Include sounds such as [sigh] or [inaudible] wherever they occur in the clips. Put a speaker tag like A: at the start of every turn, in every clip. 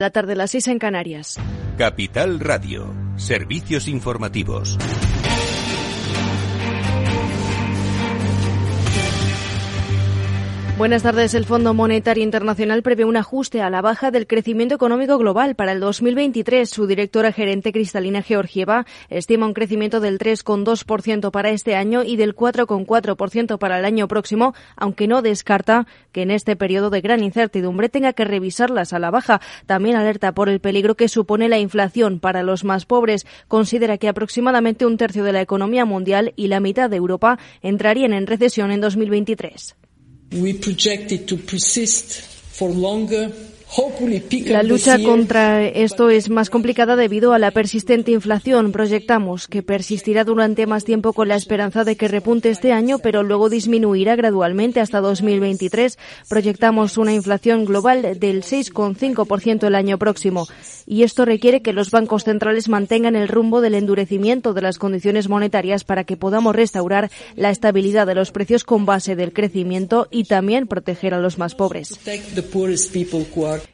A: La tarde, las seis en Canarias.
B: Capital Radio. Servicios informativos.
A: Buenas tardes. El Fondo Monetario Internacional prevé un ajuste a la baja del crecimiento económico global para el 2023. Su directora gerente Cristalina Georgieva estima un crecimiento del 3,2% para este año y del 4,4% para el año próximo, aunque no descarta que en este periodo de gran incertidumbre tenga que revisarlas a la baja. También alerta por el peligro que supone la inflación para los más pobres. Considera que aproximadamente un tercio de la economía mundial y la mitad de Europa entrarían en recesión en 2023.
C: We project it to persist for longer
A: la lucha contra esto es más complicada debido a la persistente inflación. Proyectamos que persistirá durante más tiempo con la esperanza de que repunte este año, pero luego disminuirá gradualmente hasta 2023. Proyectamos una inflación global del 6,5% el año próximo. Y esto requiere que los bancos centrales mantengan el rumbo del endurecimiento de las condiciones monetarias para que podamos restaurar la estabilidad de los precios con base del crecimiento y también proteger a los más pobres.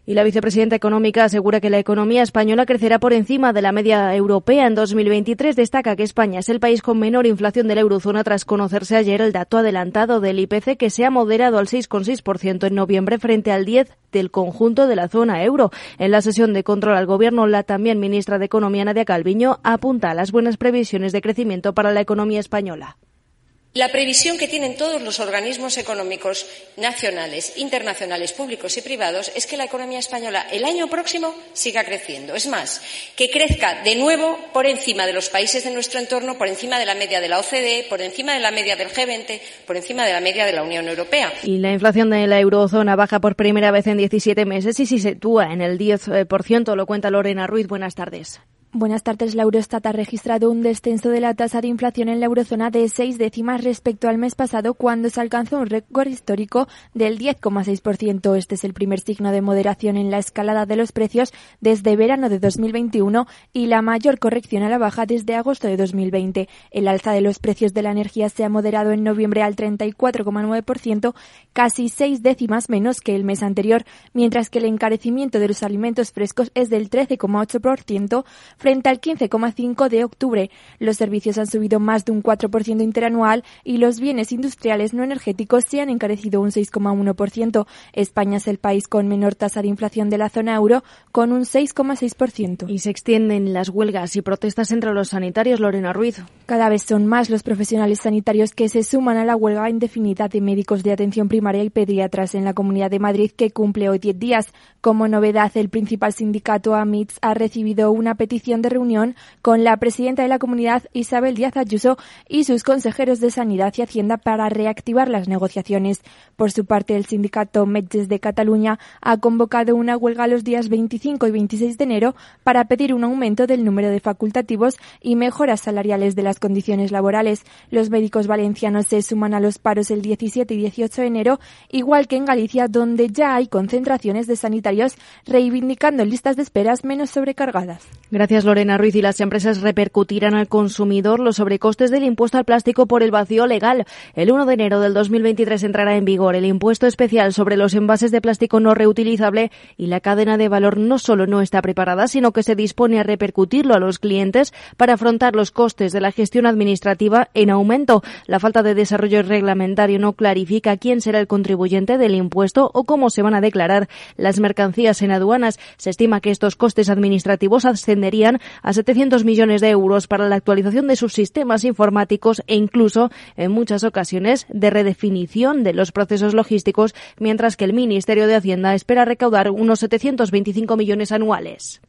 A: Y la vicepresidenta económica asegura que la economía española crecerá por encima de la media europea en 2023. Destaca que España es el país con menor inflación de la eurozona tras conocerse ayer el dato adelantado del IPC que se ha moderado al 6,6% en noviembre frente al 10 del conjunto de la zona euro. En la sesión de control al gobierno, la también ministra de Economía Nadia Calviño apunta a las buenas previsiones de crecimiento para la economía española.
D: La previsión que tienen todos los organismos económicos nacionales, internacionales, públicos y privados es que la economía española el año próximo siga creciendo. Es más, que crezca de nuevo por encima de los países de nuestro entorno, por encima de la media de la OCDE, por encima de la media del G20, por encima de la media de la Unión Europea.
A: Y la inflación de la eurozona baja por primera vez en 17 meses y se sitúa en el 10%, lo cuenta Lorena Ruiz. Buenas tardes.
E: Buenas tardes. La Eurostat ha registrado un descenso de la tasa de inflación en la eurozona de seis décimas respecto al mes pasado, cuando se alcanzó un récord histórico del 10,6%. Este es el primer signo de moderación en la escalada de los precios desde verano de 2021 y la mayor corrección a la baja desde agosto de 2020. El alza de los precios de la energía se ha moderado en noviembre al 34,9%, casi seis décimas menos que el mes anterior, mientras que el encarecimiento de los alimentos frescos es del 13,8% frente al 15,5 de octubre. Los servicios han subido más de un 4% interanual y los bienes industriales no energéticos se han encarecido un 6,1%. España es el país con menor tasa de inflación de la zona euro, con un 6,6%.
A: Y se extienden las huelgas y protestas entre los sanitarios, Lorena Ruiz.
E: Cada vez son más los profesionales sanitarios que se suman a la huelga indefinida de médicos de atención primaria y pediatras en la Comunidad de Madrid, que cumple hoy 10 días. Como novedad, el principal sindicato AMITS ha recibido una petición de reunión con la presidenta de la comunidad Isabel Díaz Ayuso y sus consejeros de Sanidad y Hacienda para reactivar las negociaciones. Por su parte, el sindicato Metges de Cataluña ha convocado una huelga los días 25 y 26 de enero para pedir un aumento del número de facultativos y mejoras salariales de las condiciones laborales. Los médicos valencianos se suman a los paros el 17 y 18 de enero, igual que en Galicia, donde ya hay concentraciones de sanitarios reivindicando listas de esperas menos sobrecargadas.
A: Gracias, Lorena Ruiz, y las empresas repercutirán al consumidor los sobrecostes del impuesto al plástico por el vacío legal. El 1 de enero del 2023 entrará en vigor el impuesto especial sobre los envases de plástico no reutilizable y la cadena de valor no solo no está preparada, sino que se dispone a repercutirlo a los clientes para afrontar los costes de la gestión administrativa en aumento. La falta de desarrollo reglamentario no clarifica quién será el contribuyente del impuesto o cómo se van a declarar las mercancías en aduanas. Se estima que estos costes administrativos ascenderían a 700 millones de euros para la actualización de sus sistemas informáticos e incluso, en muchas ocasiones, de redefinición de los procesos logísticos, mientras que el Ministerio de Hacienda espera recaudar unos 725 millones anuales.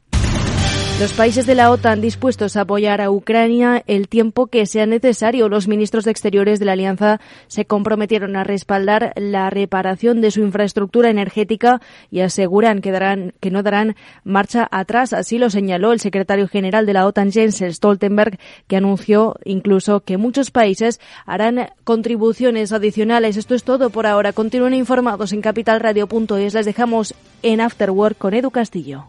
A: Los países de la OTAN dispuestos a apoyar a Ucrania el tiempo que sea necesario. Los ministros de Exteriores de la Alianza se comprometieron a respaldar la reparación de su infraestructura energética y aseguran que, darán, que no darán marcha atrás. Así lo señaló el secretario general de la OTAN, Jens Stoltenberg, que anunció incluso que muchos países harán contribuciones adicionales. Esto es todo por ahora. Continúen informados en capitalradio.es. Les dejamos en Afterwork con Edu Castillo.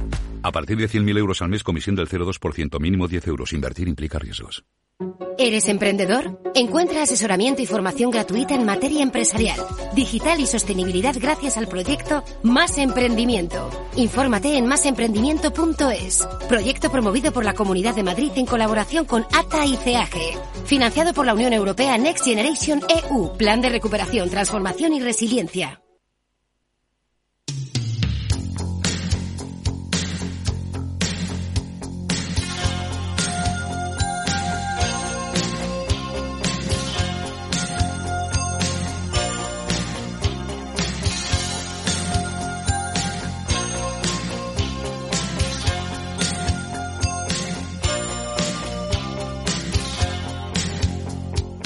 F: A partir de 100.000 euros al mes, comisión del 0,2%, mínimo 10 euros. Invertir implica riesgos.
G: ¿Eres emprendedor? Encuentra asesoramiento y formación gratuita en materia empresarial, digital y sostenibilidad gracias al proyecto Más Emprendimiento. Infórmate en másemprendimiento.es. Proyecto promovido por la Comunidad de Madrid en colaboración con ATA y CAG. Financiado por la Unión Europea Next Generation EU. Plan de recuperación, transformación y resiliencia.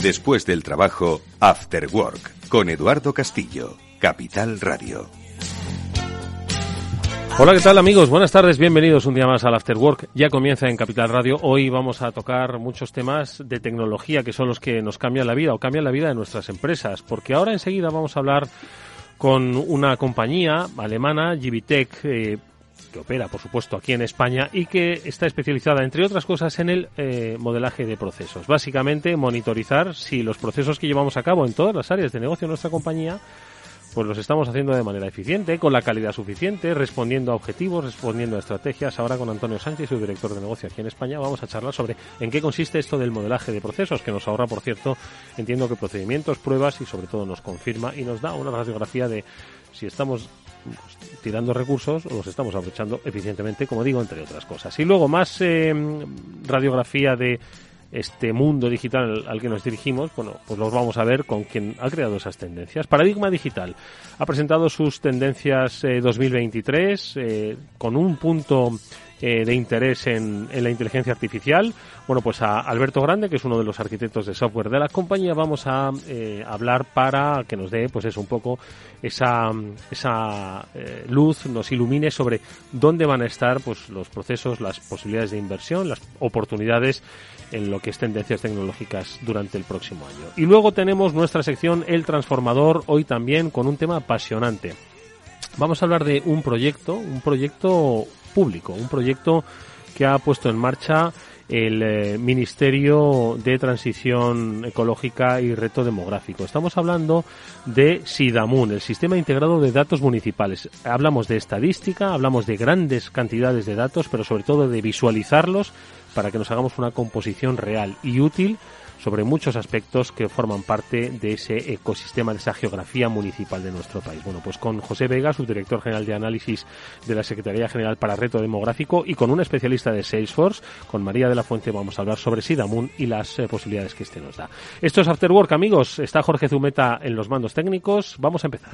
B: Después del trabajo, After Work, con Eduardo Castillo, Capital Radio.
H: Hola, ¿qué tal amigos? Buenas tardes, bienvenidos un día más al After Work. Ya comienza en Capital Radio. Hoy vamos a tocar muchos temas de tecnología que son los que nos cambian la vida o cambian la vida de nuestras empresas. Porque ahora enseguida vamos a hablar con una compañía alemana, Givitech, eh, opera, por supuesto, aquí en España y que está especializada, entre otras cosas, en el eh, modelaje de procesos. Básicamente, monitorizar si los procesos que llevamos a cabo en todas las áreas de negocio de nuestra compañía pues los estamos haciendo de manera eficiente, con la calidad suficiente, respondiendo a objetivos, respondiendo a estrategias. Ahora con Antonio Sánchez, su director de negocio aquí en España, vamos a charlar sobre en qué consiste esto del modelaje de procesos, que nos ahorra, por cierto, entiendo que procedimientos, pruebas y sobre todo nos confirma y nos da una radiografía de si estamos tirando recursos o los estamos aprovechando eficientemente, como digo, entre otras cosas. Y luego más eh, radiografía de este mundo digital al que nos dirigimos, bueno, pues los vamos a ver con quien ha creado esas tendencias. Paradigma Digital ha presentado sus tendencias 2023 eh, eh, con un punto eh, de interés en, la inteligencia artificial. Bueno, pues a Alberto Grande, que es uno de los arquitectos de software de la compañía, vamos a eh, hablar para que nos dé, pues eso, un poco esa, esa eh, luz, nos ilumine sobre dónde van a estar pues los procesos, las posibilidades de inversión, las oportunidades en lo que es tendencias tecnológicas durante el próximo año. Y luego tenemos nuestra sección El Transformador, hoy también con un tema apasionante. Vamos a hablar de un proyecto, un proyecto público, un proyecto que ha puesto en marcha el eh, Ministerio de Transición Ecológica y Reto Demográfico. Estamos hablando de SIDAMUN, el Sistema Integrado de Datos Municipales. Hablamos de estadística, hablamos de grandes cantidades de datos, pero sobre todo de visualizarlos para que nos hagamos una composición real y útil sobre muchos aspectos que forman parte de ese ecosistema, de esa geografía municipal de nuestro país. Bueno, pues con José Vega, subdirector general de análisis de la Secretaría General para Reto Demográfico, y con un especialista de Salesforce, con María de la Fuente, vamos a hablar sobre Sidamun y las eh, posibilidades que este nos da. Esto es After Work, amigos. Está Jorge Zumeta en los mandos técnicos. Vamos a empezar.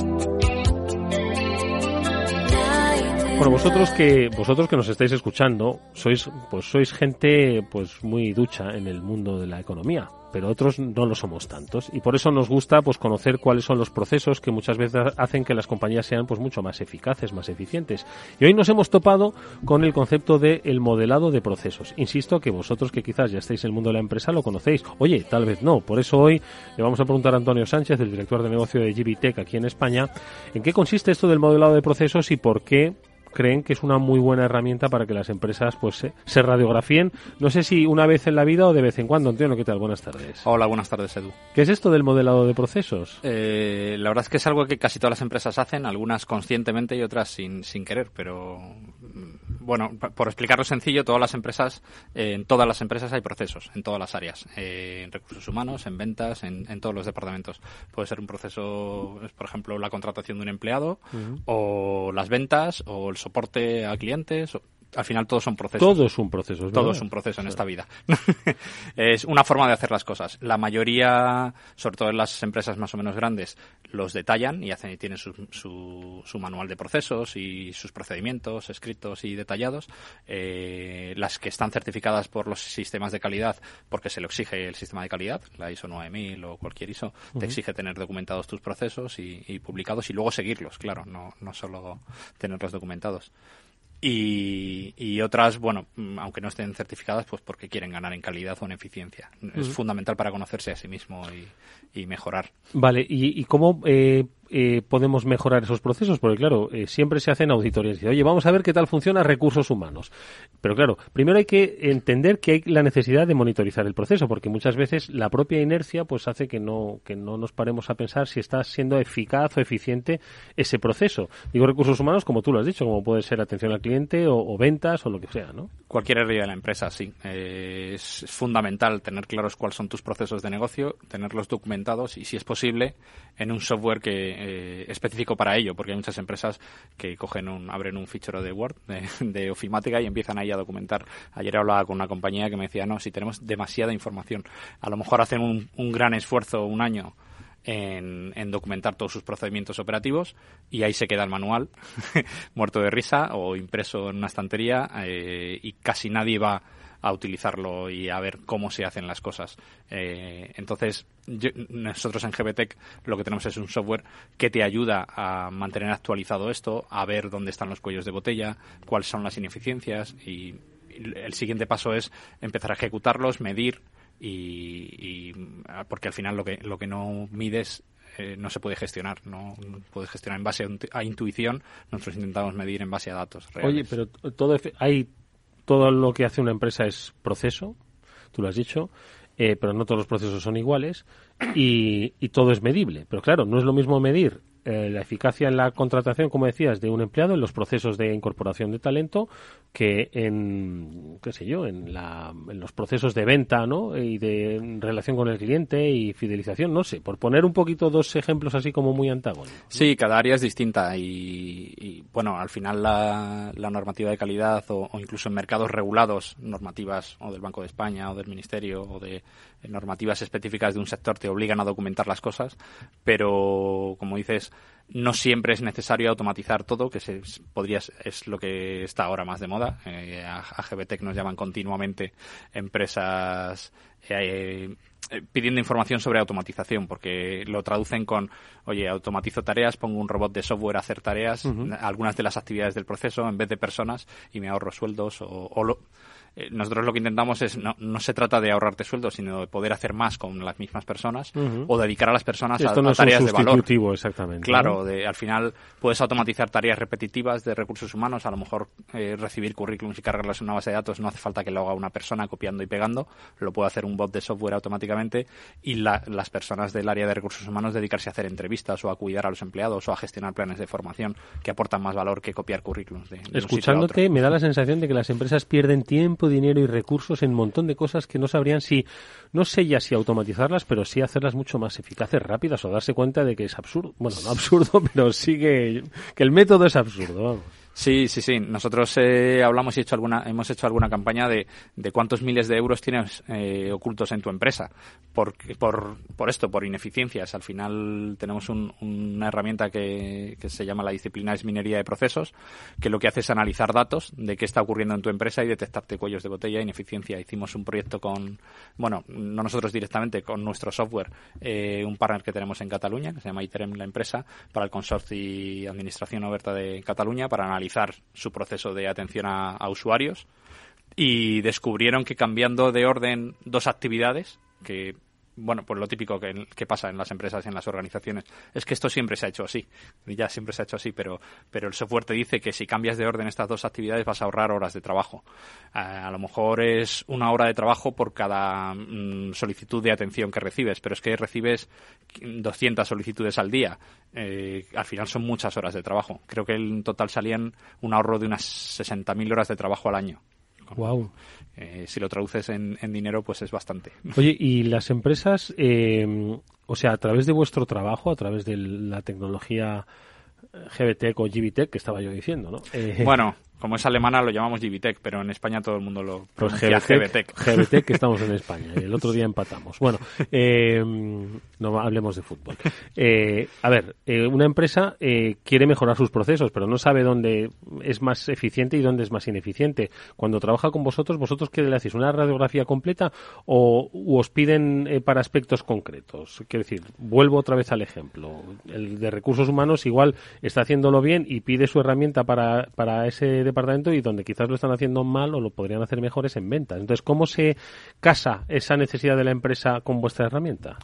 H: Bueno, vosotros que vosotros que nos estáis escuchando sois pues sois gente pues muy ducha en el mundo de la economía pero otros no lo somos tantos y por eso nos gusta pues conocer cuáles son los procesos que muchas veces hacen que las compañías sean pues mucho más eficaces, más eficientes. Y hoy nos hemos topado con el concepto de el modelado de procesos. Insisto que vosotros que quizás ya estáis en el mundo de la empresa lo conocéis. Oye, tal vez no. Por eso hoy le vamos a preguntar a Antonio Sánchez, el director de negocio de GBTech aquí en España, en qué consiste esto del modelado de procesos y por qué creen que es una muy buena herramienta para que las empresas pues se, se, radiografíen. No sé si una vez en la vida o de vez en cuando. Antonio, ¿qué tal? Buenas tardes.
I: Hola, buenas tardes, Edu.
H: ¿Qué es esto del modelado de procesos?
I: Eh, la verdad es que es algo que casi todas las empresas hacen, algunas conscientemente y otras sin, sin querer, pero bueno, por explicarlo sencillo, todas las empresas, eh, en todas las empresas hay procesos, en todas las áreas, eh, en recursos humanos, en ventas, en, en, todos los departamentos. Puede ser un proceso, por ejemplo, la contratación de un empleado, uh -huh. o las ventas, o el soporte a clientes, al final todos son procesos.
H: Todo es un proceso.
I: todo es un proceso en esta vida. [laughs] es una forma de hacer las cosas. La mayoría, sobre todo en las empresas más o menos grandes, los detallan y hacen y tienen su, su, manual de procesos y sus procedimientos escritos y detallados. Eh, las que están certificadas por los sistemas de calidad, porque se lo exige el sistema de calidad, la ISO 9000 o cualquier ISO, te exige tener documentados tus procesos y, y publicados y luego seguirlos, claro, no, no solo tenerlos documentados. Y, otras, bueno, mm, aunque no estén certificadas, pues porque quieren ganar en calidad o en eficiencia. Es fundamental para conocerse a sí mismo y, mejorar.
H: Vale, ¿y, y cómo eh, eh, podemos mejorar esos procesos? Porque claro, eh, siempre se hacen auditorías. Y, Oye, vamos a ver qué tal funciona recursos humanos. Pero claro, primero hay que entender que hay la necesidad de monitorizar el proceso, porque muchas veces la propia inercia pues hace que no, que no nos paremos a pensar si está siendo eficaz o eficiente ese proceso. Digo recursos humanos, como tú lo has dicho, como puede ser atención al cliente o, ventas o lo que sea, ¿no?
I: Cualquier área de la empresa, sí. Eh, es fundamental tener claros cuáles son tus procesos de negocio, tenerlos documentados y, si es posible, en un software que eh, específico para ello, porque hay muchas empresas que cogen un, abren un fichero de Word, [laughs] de, ofimática y empiezan ahí a documentar. Ayer hablaba con una compañía que me decía, no, si tenemos demasiada información, a lo mejor hacen un, un gran esfuerzo un año en, documentar todos sus procedimientos operativos y ahí se queda el manual [laughs] muerto de risa o impreso en una estantería eh, y casi nadie va a utilizarlo y a ver cómo se hacen las cosas. Eh, entonces, nosotros en GBTech lo que tenemos es un software que te ayuda a mantener actualizado esto, a ver dónde están los cuellos de botella, cuáles son las ineficiencias y el siguiente paso es empezar a ejecutarlos, medir y, porque al final lo que lo que no mides eh, no se puede gestionar, no puedes gestionar en base a, intuición, nosotros intentamos medir en base a datos reales.
H: Oye, pero todo hay todo lo que hace una empresa es proceso, tú lo has dicho, eh, pero no todos los procesos son iguales y, y, todo es medible. Pero claro, no es lo mismo medir eh, la eficacia en la contratación, como decías, de un empleado en los procesos de incorporación de talento que en, qué sé yo, en, la, en los procesos de venta, ¿no? Y de relación con el cliente y fidelización, no sé, por poner un poquito dos ejemplos así como muy antagónicos.
I: Sí, cada área es distinta y, bueno, al final la, la normativa de calidad o, incluso en mercados regulados, normativas o del Banco de España o del Ministerio o de normativas específicas de un sector te obligan a documentar las cosas, pero como dices, no siempre es necesario automatizar todo, que se, podría, es lo que está ahora más de moda. Eh, a, GBTech nos llaman continuamente empresas eh, eh, pidiendo información sobre automatización, porque lo traducen con, oye, automatizo tareas, pongo un robot de software a hacer tareas, algunas de las actividades del proceso en vez de personas y me ahorro sueldos o, o lo, eh, nosotros lo que intentamos es, no, no se trata de ahorrarte sueldos, sino de poder hacer más con las mismas personas o dedicar a las personas a, tareas de valor.
H: exactamente.
I: Claro, de, al final puedes automatizar tareas repetitivas de recursos humanos, a lo mejor eh, recibir currículums y cargarlas en una base de datos no hace falta que lo haga una persona copiando y pegando, lo puede hacer un bot de software automáticamente y las personas del área de recursos humanos dedicarse a hacer entrevistas o a cuidar a los empleados o a gestionar planes de formación que aportan más valor que copiar currículums. De,
H: Escuchándote me da la sensación de que las empresas pierden tiempo dinero y recursos en un montón de cosas que no sabrían si, no sé ya si automatizarlas, pero sí hacerlas mucho más eficaces, rápidas o darse cuenta de que es absurdo. Bueno, no absurdo, [laughs] pero sí que, que el método es absurdo, vamos.
I: Sí, sí, sí. Nosotros eh, hablamos y hecho alguna, hemos hecho alguna campaña de, de cuántos miles de euros tienes eh, ocultos en tu empresa por, por, esto, por ineficiencias. Al final tenemos un, una herramienta que, que se llama la disciplina es minería de procesos, que lo que hace es analizar datos de qué está ocurriendo en tu empresa y detectarte cuellos de botella ineficiencia. Hicimos un proyecto con, bueno, no nosotros directamente, con nuestro software, eh, un partner que tenemos en Cataluña, que se llama ITEREM, la empresa, para el consorcio y administración oberta de Cataluña, para analizar su proceso de atención a, usuarios y descubrieron que cambiando de orden dos actividades, que bueno, pues lo típico que, pasa en las empresas y en las organizaciones es que esto siempre se ha hecho así, ya siempre se ha hecho así, pero, pero el software te dice que si cambias de orden estas dos actividades vas a ahorrar horas de trabajo. a lo mejor es una hora de trabajo por cada mm, solicitud de atención que recibes, pero es que recibes 200 solicitudes al día. Eh, al final son muchas horas de trabajo. Creo que en total salían un ahorro de unas 60.000 horas de trabajo al año.
H: Wow.
I: Eh, si lo traduces en, dinero, pues es bastante. [laughs]
H: Oye, ¿y las empresas, eh, o sea, a través de vuestro trabajo, a través de la tecnología GBTEC o GBTEC que estaba yo diciendo, ¿no?
I: bueno, como es alemana lo llamamos GBTech, pero en España todo el mundo lo
H: Pues GBTech.
I: GBTech,
H: que estamos en [laughs] España. El otro día empatamos. Bueno, eh, no hablemos de fútbol. Eh, a ver, eh, una empresa quiere mejorar sus procesos, pero no sabe dónde es más eficiente y dónde es más ineficiente. Cuando trabaja con vosotros, ¿vosotros qué le hacéis? ¿Una radiografía completa o os piden para aspectos concretos? Quiero decir, vuelvo otra vez al ejemplo. El de recursos humanos igual está haciéndolo bien y pide su herramienta para, para ese departamento y donde quizás lo están haciendo mal o lo podrían hacer mejor es en ventas. Entonces, ¿cómo se casa esa necesidad de la empresa con vuestra herramienta?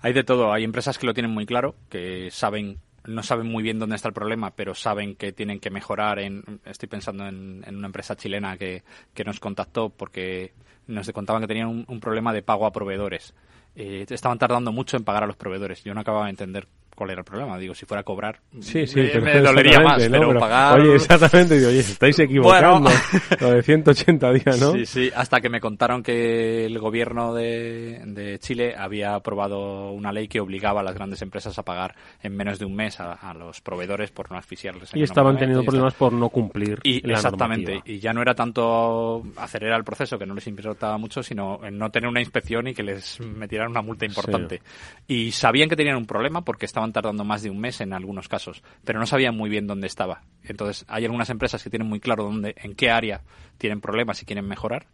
I: Hay de todo. Hay empresas que lo tienen muy claro, que saben no saben muy bien dónde está el problema, pero saben que tienen que mejorar. En, estoy pensando en, en una empresa chilena que, que, nos contactó porque nos contaban que tenían un, problema de pago a proveedores. Eh, estaban tardando mucho en pagar a los proveedores. Yo no acababa de entender cuál era el problema. Digo, si fuera a cobrar,
H: sí, sí,
I: me, me dolería más,
H: ¿no?
I: pero,
H: pero,
I: pagar...
H: Oye, exactamente, digo, oye, estáis equivocando. Bueno... [laughs] Lo de 180 días, ¿no?
I: Sí, sí, hasta que me contaron que el gobierno de, de, Chile había aprobado una ley que obligaba a las grandes empresas a pagar en menos de un mes a, a los proveedores por no asfixiarles.
H: Y estaban teniendo problemas por no cumplir
I: y,
H: la
I: Exactamente,
H: normativa.
I: y ya no era tanto acelerar el proceso, que no les importaba mucho, sino en no tener una inspección y que les metieran una multa importante. Sí. Y sabían que tenían un problema porque estaban tardando más de un mes en algunos casos, pero no sabían muy bien dónde estaba. Entonces, hay algunas empresas que tienen muy claro dónde, en qué área tienen problemas y quieren mejorar,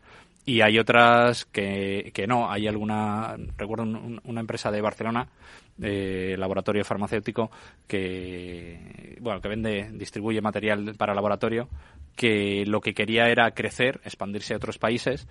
I: y hay otras que, que no. Hay alguna, recuerdo un, una empresa de Barcelona, laboratorio farmacéutico, que, bueno, que vende, distribuye material para laboratorio, que lo que quería era crecer, expandirse a otros países,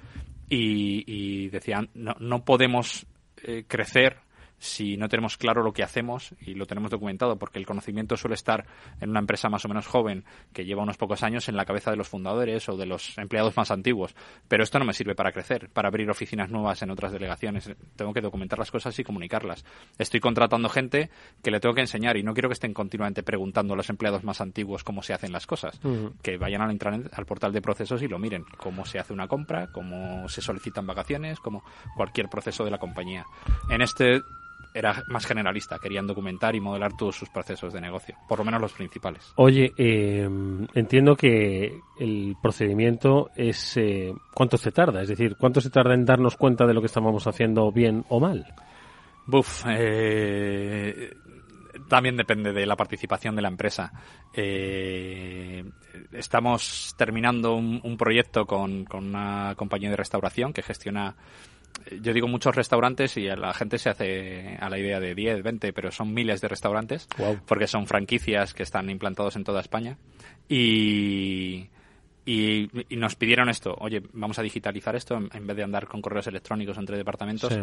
I: y, y decían, no, no podemos eh, crecer si no tenemos claro lo que hacemos y lo tenemos documentado, porque el conocimiento suele estar en una empresa más o menos joven que lleva unos pocos años en la cabeza de los fundadores o de los empleados más antiguos. Pero esto no me sirve para crecer, para abrir oficinas nuevas en otras delegaciones. Tengo que documentar las cosas y comunicarlas. Estoy contratando gente que le tengo que enseñar y no quiero que estén continuamente preguntando a los empleados más antiguos cómo se hacen las cosas. Uh -huh. Que vayan al intranet, al portal de procesos y lo miren. Cómo se hace una compra, cómo se solicitan vacaciones, como cualquier proceso de la compañía. En este era más generalista, querían documentar y modelar todos sus procesos de negocio, por lo menos los principales.
H: Oye, eh, entiendo que el procedimiento es eh, cuánto se tarda, es decir, cuánto se tarda en darnos cuenta de lo que estábamos haciendo bien o mal.
I: Buf, eh, también depende de la participación de la empresa. Eh, estamos terminando un, un proyecto con, con una compañía de restauración que gestiona yo digo muchos restaurantes y la gente se hace a la idea de 10, 20, pero son miles de restaurantes
H: wow.
I: porque son franquicias que están implantados en toda España y, y, y, nos pidieron esto, oye, vamos a digitalizar esto en, vez de andar con correos electrónicos entre departamentos.
H: Sí.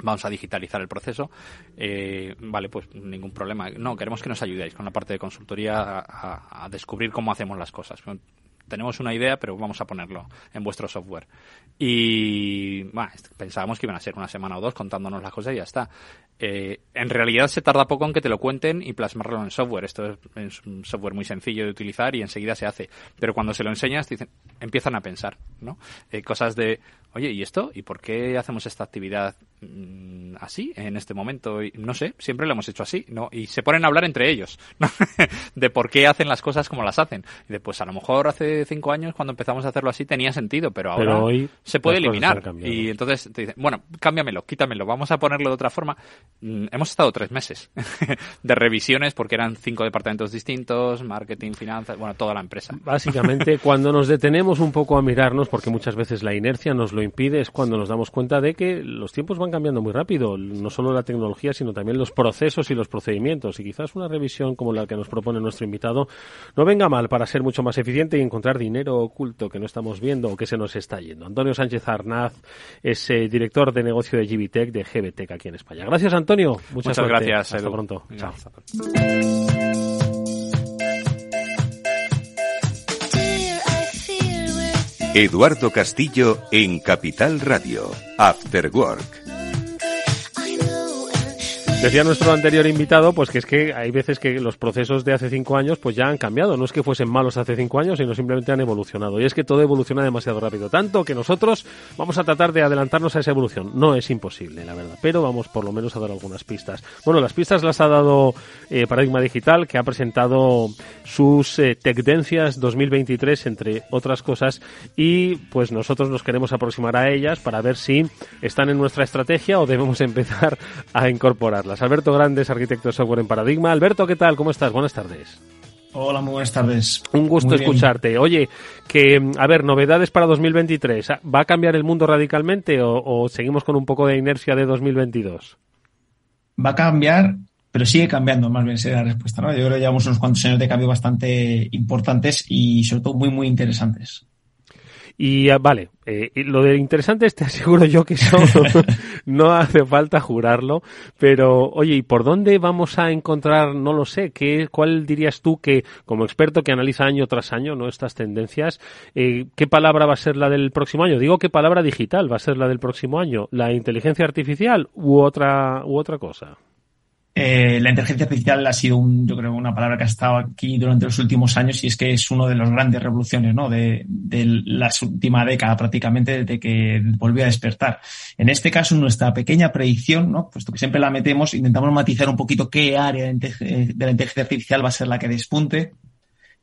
I: Vamos a digitalizar el proceso. Eh, vale, pues ningún problema. No, queremos que nos ayudéis con la parte de consultoría a, a, a descubrir cómo hacemos las cosas tenemos una idea, pero vamos a ponerlo en vuestro software. Y bueno, pensábamos que iban a ser una semana o dos contándonos las cosas y ya está. Eh, en realidad se tarda poco en que te lo cuenten y plasmarlo en software. Esto es, un software muy sencillo de utilizar y enseguida se hace. Pero cuando se lo enseñas, dicen, empiezan a pensar, ¿no? Eh, cosas de, oye, ¿y esto? ¿Y por qué hacemos esta actividad mmm, así, en este momento? Y, no sé, siempre lo hemos hecho así, ¿no? Y se ponen a hablar entre ellos, ¿no? [laughs] de por qué hacen las cosas como las hacen. Y de, pues a lo mejor hace cinco años, cuando empezamos a hacerlo así, tenía sentido, pero ahora
H: pero hoy
I: se puede eliminar. Y entonces te dicen, bueno, cámbiamelo, quítamelo, vamos a ponerlo de otra forma. Mm, hemos estado tres meses [laughs] de revisiones porque eran cinco departamentos distintos, marketing, finanzas, bueno, toda la empresa.
H: Básicamente, [laughs] cuando nos detenemos un poco a mirarnos, porque muchas veces la inercia nos lo impide, es cuando nos damos cuenta de que los tiempos van cambiando muy rápido, no solo la tecnología, sino también los procesos y los procedimientos. Y quizás una revisión como la que nos propone nuestro invitado no venga mal para ser mucho más eficiente y encontrar dinero oculto que no estamos viendo o que se nos está yendo. Antonio Sánchez Arnaz es eh, director de negocio de GBTech, de GBTech aquí en España. Gracias, Antonio. Mucha
I: Muchas
H: suerte.
I: gracias.
H: Hasta
I: Edu.
H: pronto.
I: Chao.
B: Eduardo Castillo en Capital Radio. After Work.
H: Decía nuestro anterior invitado, pues que es que hay veces que los procesos de hace cinco años pues ya han cambiado. No es que fuesen malos hace cinco años, sino simplemente han evolucionado. Y es que todo evoluciona demasiado rápido. Tanto que nosotros vamos a tratar de adelantarnos a esa evolución. No es imposible, la verdad. Pero vamos por lo menos a dar algunas pistas. Bueno, las pistas las ha dado eh, Paradigma Digital, que ha presentado sus eh, tendencias 2023, entre otras cosas. Y pues nosotros nos queremos aproximar a ellas para ver si están en nuestra estrategia o debemos [laughs] empezar a incorporarlas. Alberto Grandes, arquitecto de software en Paradigma. Alberto, ¿qué tal? ¿Cómo estás? Buenas tardes.
J: Hola, muy buenas tardes.
H: Un gusto escucharte. Oye, que, a ver, novedades para 2023. ¿Va a cambiar el mundo radicalmente o, seguimos con un poco de inercia de 2022?
J: Va a cambiar, pero sigue cambiando, más bien sería la respuesta, ¿no? Yo creo que llevamos unos cuantos años de cambio bastante importantes y sobre todo muy, muy interesantes.
H: Y ah, vale, eh, lo de interesante te [laughs] aseguro yo que eso [laughs] no hace falta jurarlo, pero oye, ¿y por dónde vamos a encontrar, no lo sé, qué, cuál dirías tú que, como experto que analiza año tras año ¿no? estas tendencias, eh, qué palabra va a ser la del próximo año? Digo, ¿qué palabra digital va a ser la del próximo año? ¿La inteligencia artificial u otra, u otra cosa?
J: Eh, la inteligencia artificial ha sido, un, yo creo, una palabra que ha estado aquí durante los últimos años y es que es una de las grandes revoluciones ¿no? de, de la última década prácticamente desde que volvió a despertar. En este caso, nuestra pequeña predicción, ¿no? puesto que siempre la metemos, intentamos matizar un poquito qué área de la inteligencia artificial va a ser la que despunte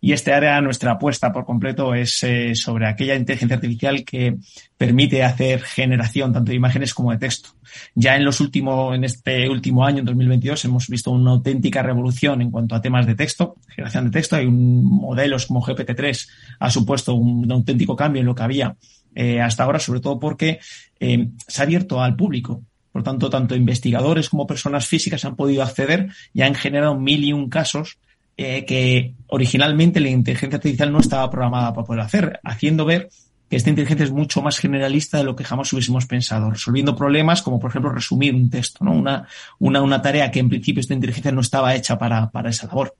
J: y este área, nuestra apuesta por completo es eh, sobre aquella inteligencia artificial que permite hacer generación tanto de imágenes como de texto. Ya en los últimos, en este último año, en 2022, hemos visto una auténtica revolución en cuanto a temas de texto, generación de texto. Hay un, modelos como GPT-3 ha supuesto un, auténtico cambio en lo que había eh, hasta ahora, sobre todo porque eh, se ha abierto al público. Por tanto, tanto investigadores como personas físicas han podido acceder y han generado mil y un casos eh, que originalmente la inteligencia artificial no estaba programada para poder hacer, haciendo ver que esta inteligencia es mucho más generalista de lo que jamás hubiésemos pensado, resolviendo problemas como, por ejemplo, resumir un texto, ¿no? Una, una, una tarea que en principio esta inteligencia no estaba hecha para, para esa labor.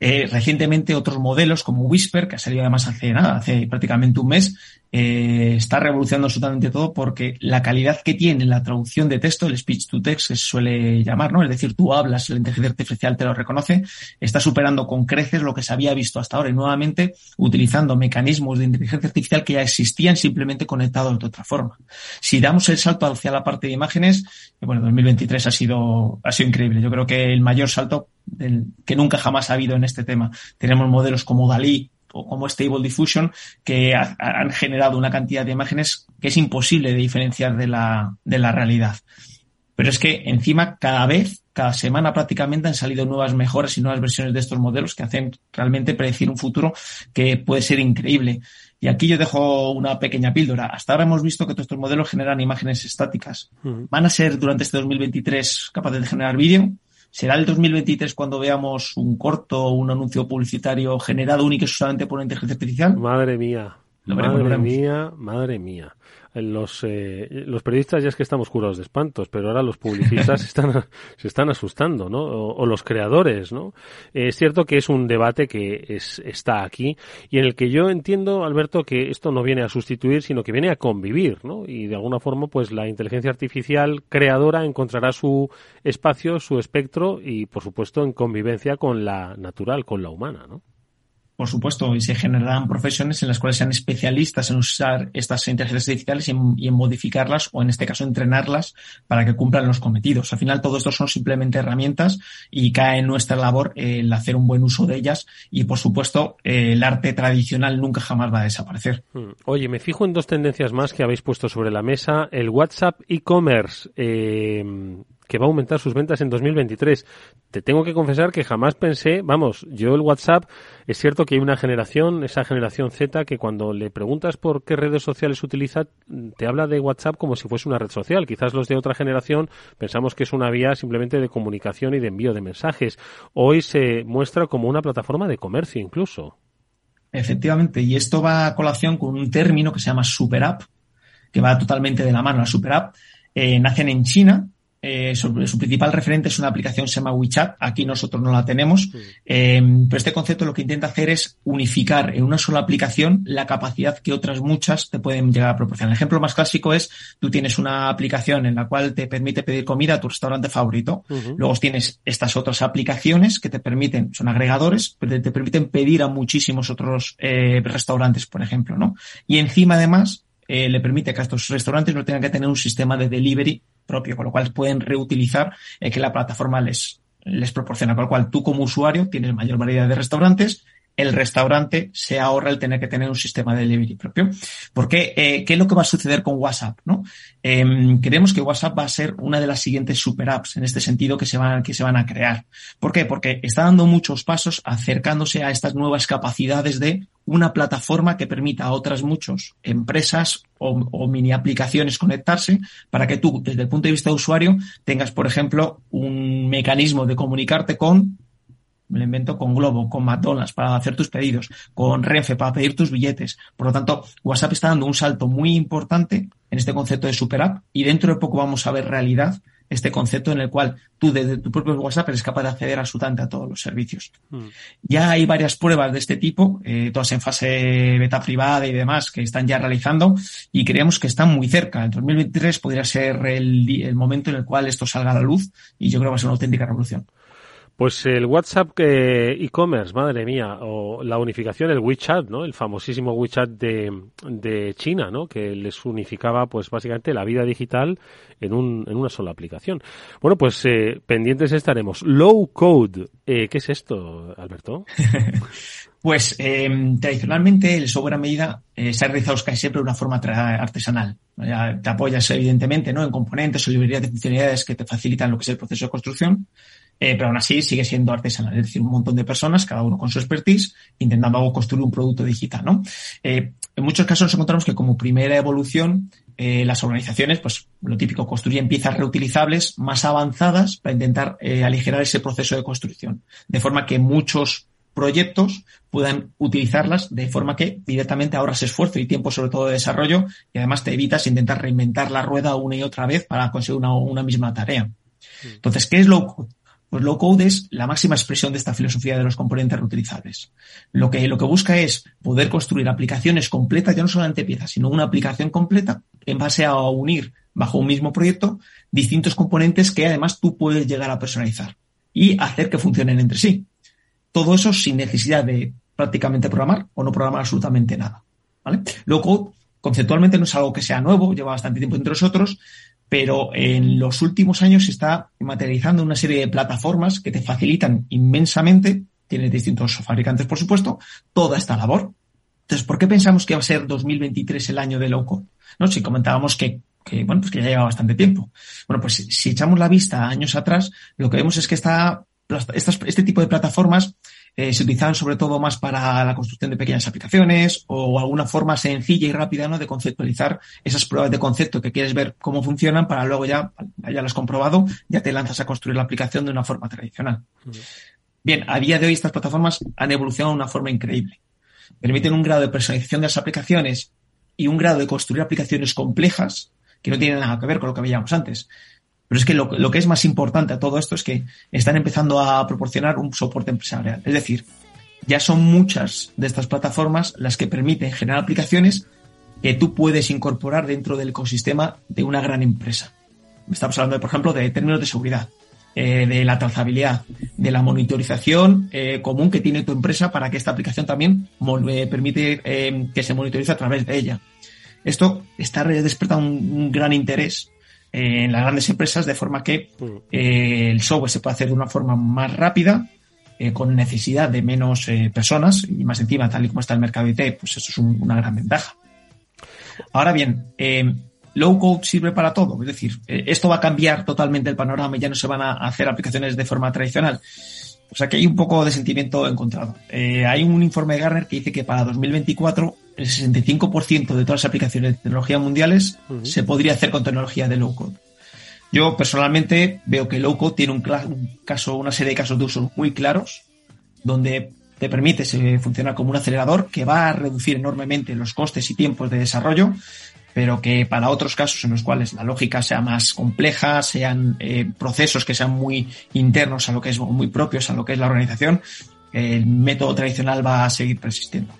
J: Eh, recientemente otros modelos como Whisper, que ha salido además hace nada, hace prácticamente un mes, eh, está revolucionando absolutamente todo porque la calidad que tiene la traducción de texto, el speech to text que se suele llamar, ¿no? Es decir, tú hablas, la inteligencia artificial te lo reconoce, está superando con creces lo que se había visto hasta ahora y nuevamente utilizando mecanismos de inteligencia artificial que ya existían simplemente conectados de otra forma. Si damos el salto hacia la parte de imágenes, bueno, 2023 ha sido, ha sido increíble. Yo creo que el mayor salto que nunca jamás ha habido en este tema. Tenemos modelos como Dalí, o como Stable Diffusion, que han generado una cantidad de imágenes que es imposible de diferenciar de la, de la realidad. Pero es que encima cada vez, cada semana prácticamente han salido nuevas mejoras y nuevas versiones de estos modelos que hacen realmente predecir un futuro que puede ser increíble. Y aquí yo dejo una pequeña píldora. Hasta ahora hemos visto que todos estos modelos generan imágenes estáticas. ¿Van a ser durante este 2023 capaces de generar vídeo? ¿Será el 2023 cuando veamos un corto o un anuncio publicitario generado únicamente solamente por una inteligencia artificial?
H: Madre mía. madre mía, madre mía los, eh, los periodistas ya es que estamos curados de espantos, pero ahora los publicistas [laughs] están, se están asustando, ¿no? O, los creadores, ¿no? es cierto que es un debate que es, está aquí y en el que yo entiendo, Alberto, que esto no viene a sustituir, sino que viene a convivir, ¿no? Y de alguna forma, pues la inteligencia artificial creadora encontrará su espacio, su espectro y, por supuesto, en convivencia con la natural, con la humana, ¿no?
J: Por supuesto, y se generarán profesiones en las cuales sean especialistas en usar estas inteligencias artificiales y en, modificarlas o, en este caso, entrenarlas para que cumplan los cometidos. Al final, todo esto son simplemente herramientas y cae en nuestra labor el hacer un buen uso de ellas y, por supuesto, el arte tradicional nunca jamás va a desaparecer.
H: Hmm. Oye, me fijo en dos tendencias más que habéis puesto sobre la mesa. El WhatsApp e-commerce. Eh, que va a aumentar sus ventas en 2023. Te tengo que confesar que jamás pensé, vamos, yo el WhatsApp, es cierto que hay una generación, esa generación Z, que cuando le preguntas por qué redes sociales utiliza, te habla de WhatsApp como si fuese una red social. Quizás los de otra generación pensamos que es una vía simplemente de comunicación y de envío de mensajes. Hoy se muestra como una plataforma de comercio incluso.
J: Efectivamente, y esto va a colación con un término que se llama super app, que va totalmente de la mano. La super app eh, nacen en China eh, su, principal referente es una aplicación que se llama WeChat. Aquí nosotros no la tenemos. Eh, pero este concepto lo que intenta hacer es unificar en una sola aplicación la capacidad que otras muchas te pueden llegar a proporcionar. El ejemplo más clásico es tú tienes una aplicación en la cual te permite pedir comida a tu restaurante favorito. Luego tienes estas otras aplicaciones que te permiten, son agregadores, pero te permiten pedir a muchísimos otros eh, restaurantes, por ejemplo, ¿no? Y encima además eh, le permite que estos restaurantes no tengan que tener un sistema de delivery propio, con lo cual pueden reutilizar eh, que la plataforma les, les proporciona, con lo cual tú como usuario tienes mayor variedad de restaurantes, el restaurante se ahorra el tener que tener un sistema de delivery propio. Porque, eh, ¿qué es lo que va a suceder con WhatsApp? ¿no? Em, creemos que WhatsApp va a ser una de las siguientes super apps en este sentido que se van, que se van a crear. ¿Por qué? Porque está dando muchos pasos acercándose a estas nuevas capacidades de una plataforma que permita a otras muchas empresas o, o, mini aplicaciones conectarse para que tú, desde el punto de vista de usuario, tengas, por ejemplo, un mecanismo de comunicarte con me lo invento con Globo, con McDonald's para hacer tus pedidos, con Renfe para pedir tus billetes. Por lo tanto, WhatsApp está dando un salto muy importante en este concepto de super app y dentro de poco vamos a ver realidad este concepto en el cual tú desde tu propio WhatsApp eres capaz de acceder absolutamente a todos los servicios. Mm. Ya hay varias pruebas de este tipo, eh, todas en fase beta privada y demás, que están ya realizando y creemos que están muy cerca. En 2023 podría ser el, el momento en el cual esto salga a la luz y yo creo que va a ser una auténtica revolución.
H: Pues el WhatsApp e-commerce, madre mía, o la unificación, el WeChat, ¿no? El famosísimo WeChat de, China, ¿no? Que les unificaba, pues básicamente la vida digital en, un, en una sola aplicación. Bueno, pues eh, pendientes estaremos. Low code, eh, ¿qué es esto, Alberto? [laughs]
J: pues eh, tradicionalmente el software a medida se ha realizado casi siempre de una forma artesanal. Te apoyas evidentemente, ¿no? En componentes o librerías de funcionalidades que te facilitan lo que es el proceso de construcción eh, pero aún así sigue siendo artesanal, es decir, un montón de personas, cada uno con su expertise, intentando construir un producto digital, ¿no? Eh, en muchos casos nos encontramos que como primera evolución, eh, las organizaciones, pues lo típico, construyen piezas reutilizables más avanzadas para intentar aligerar ese proceso de construcción, de forma que muchos proyectos puedan utilizarlas de forma que directamente ahorras esfuerzo y tiempo sobre todo de desarrollo y además te evitas intentar reinventar la rueda una y otra vez para conseguir una, una misma tarea. Mm. Entonces, ¿qué es lo pues low code es la máxima expresión de esta filosofía de los componentes reutilizables. Lo que, lo que busca es poder construir aplicaciones completas, ya no solamente piezas, sino una aplicación completa en base a unir bajo un mismo proyecto distintos componentes que además tú puedes llegar a personalizar y hacer que funcionen entre sí. Todo eso sin necesidad de prácticamente programar o no programar absolutamente nada. Low code conceptualmente no es algo que sea nuevo, lleva bastante tiempo entre nosotros, pero en los últimos años se está materializando una serie de plataformas que te facilitan inmensamente, tienes distintos fabricantes por supuesto, toda esta labor. Entonces, ¿por qué pensamos que va a ser 2023 el año de low code? ¿No? Si comentábamos que, bueno, pues que ya lleva bastante tiempo. Bueno, pues si echamos la vista años atrás, lo que vemos es que esta, este tipo de plataformas eh, se utilizaban sobre todo más para la construcción de pequeñas aplicaciones o alguna forma sencilla y rápida ¿no? de conceptualizar esas pruebas de concepto que quieres ver cómo funcionan para luego ya, ya las has comprobado, ya te lanzas a construir la aplicación de una forma tradicional. Bien, a día de hoy estas plataformas han evolucionado de una forma increíble. Permiten un grado de personalización de las aplicaciones y un grado de construir aplicaciones complejas que no tienen nada que ver con lo que veíamos antes. Pero es que lo, que es más importante a todo esto es que están empezando a proporcionar un soporte empresarial. Es decir, ya son muchas de estas plataformas las que permiten generar aplicaciones que tú puedes incorporar dentro del ecosistema de una gran empresa. Estamos hablando, por ejemplo, de términos de seguridad, eh, de la trazabilidad, de la monitorización eh, común que tiene tu empresa para que esta aplicación también eh, permite que se monitorice a través de ella. Esto está despertando un gran interés en las grandes empresas de forma que mm. eh, el software se puede hacer de una forma más rápida, eh, con necesidad de menos eh, personas y más encima, tal y como está el mercado IT, pues eso es una gran ventaja. Ahora bien, low code sirve para todo, es decir, esto va a cambiar totalmente el panorama y ya no se van a hacer aplicaciones de forma tradicional. O sea que hay un poco de sentimiento encontrado. hay un informe de Gartner que dice que para 2024 el 65% de todas las aplicaciones de tecnología mundiales se podría hacer con tecnología de low code. Yo personalmente veo que low code tiene un, caso, una serie de casos de uso muy claros, donde te permite funcionar como un acelerador que va a reducir enormemente los costes y tiempos de desarrollo pero que para otros casos en los cuales la lógica sea más compleja, sean eh, procesos que sean muy internos a lo que es muy propios a lo que es la organización, el método tradicional va a seguir persistiendo.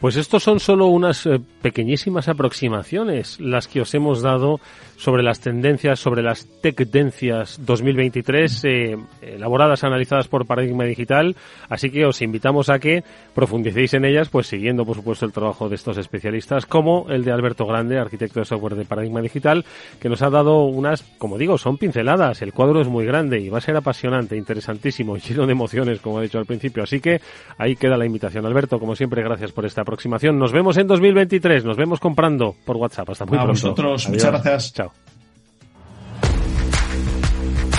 H: Pues estos son solo unas eh, pequeñísimas aproximaciones las que os hemos dado sobre las tendencias, sobre las tendencias 2023 eh, elaboradas, analizadas por Paradigma Digital. Así que os invitamos a que profundicéis en ellas, pues siguiendo, por supuesto, el trabajo de estos especialistas, como el de Alberto Grande, arquitecto de software de Paradigma Digital, que nos ha dado unas, como digo, son pinceladas. El cuadro es muy grande y va a ser apasionante, interesantísimo, [laughs] lleno de emociones, como he dicho al principio. Así que ahí queda la invitación. Alberto, como siempre, gracias por esta aproximación. Nos vemos en 2023. Nos vemos comprando por WhatsApp. Hasta muy
J: a
H: pronto.
J: vosotros, muchas gracias.
H: Chao.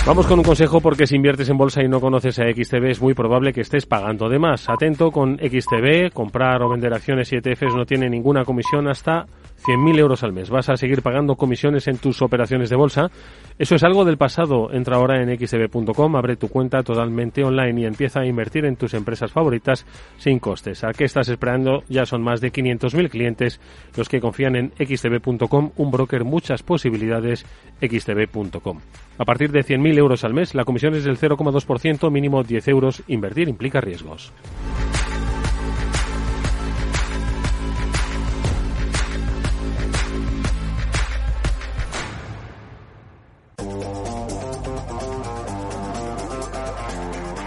H: Vamos con un consejo porque si inviertes en bolsa y no conoces a XTB es muy probable que estés pagando de más. Atento con XTB, comprar o vender acciones y ETFs no tiene ninguna comisión hasta 100.000 euros al mes. Vas a seguir pagando comisiones en tus operaciones de bolsa. Eso es algo del pasado. Entra ahora en xtb.com, abre tu cuenta totalmente online y empieza a invertir en tus empresas favoritas sin costes. ¿A qué estás esperando? Ya son más de 500.000 clientes los que confían en xtb.com, un broker muchas posibilidades, xtb.com. A partir de 100.000 euros al mes, la comisión es del 0,2%, mínimo 10 euros. Invertir implica riesgos.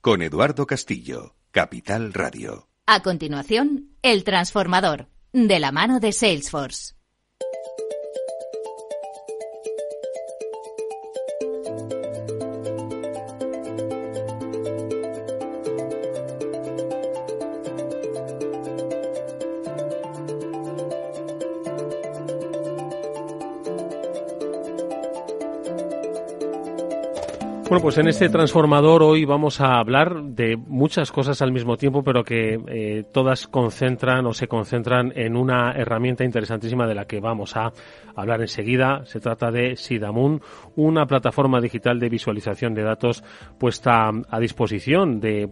B: con Eduardo Castillo, Capital Radio.
G: A continuación, El Transformador, de la mano de Salesforce.
H: Bueno, pues en este transformador hoy vamos a hablar de muchas cosas al mismo tiempo, pero que eh, todas concentran o se concentran en una herramienta interesantísima de la que vamos a hablar enseguida. Se trata de Sidamun, una plataforma digital de visualización de datos puesta a disposición de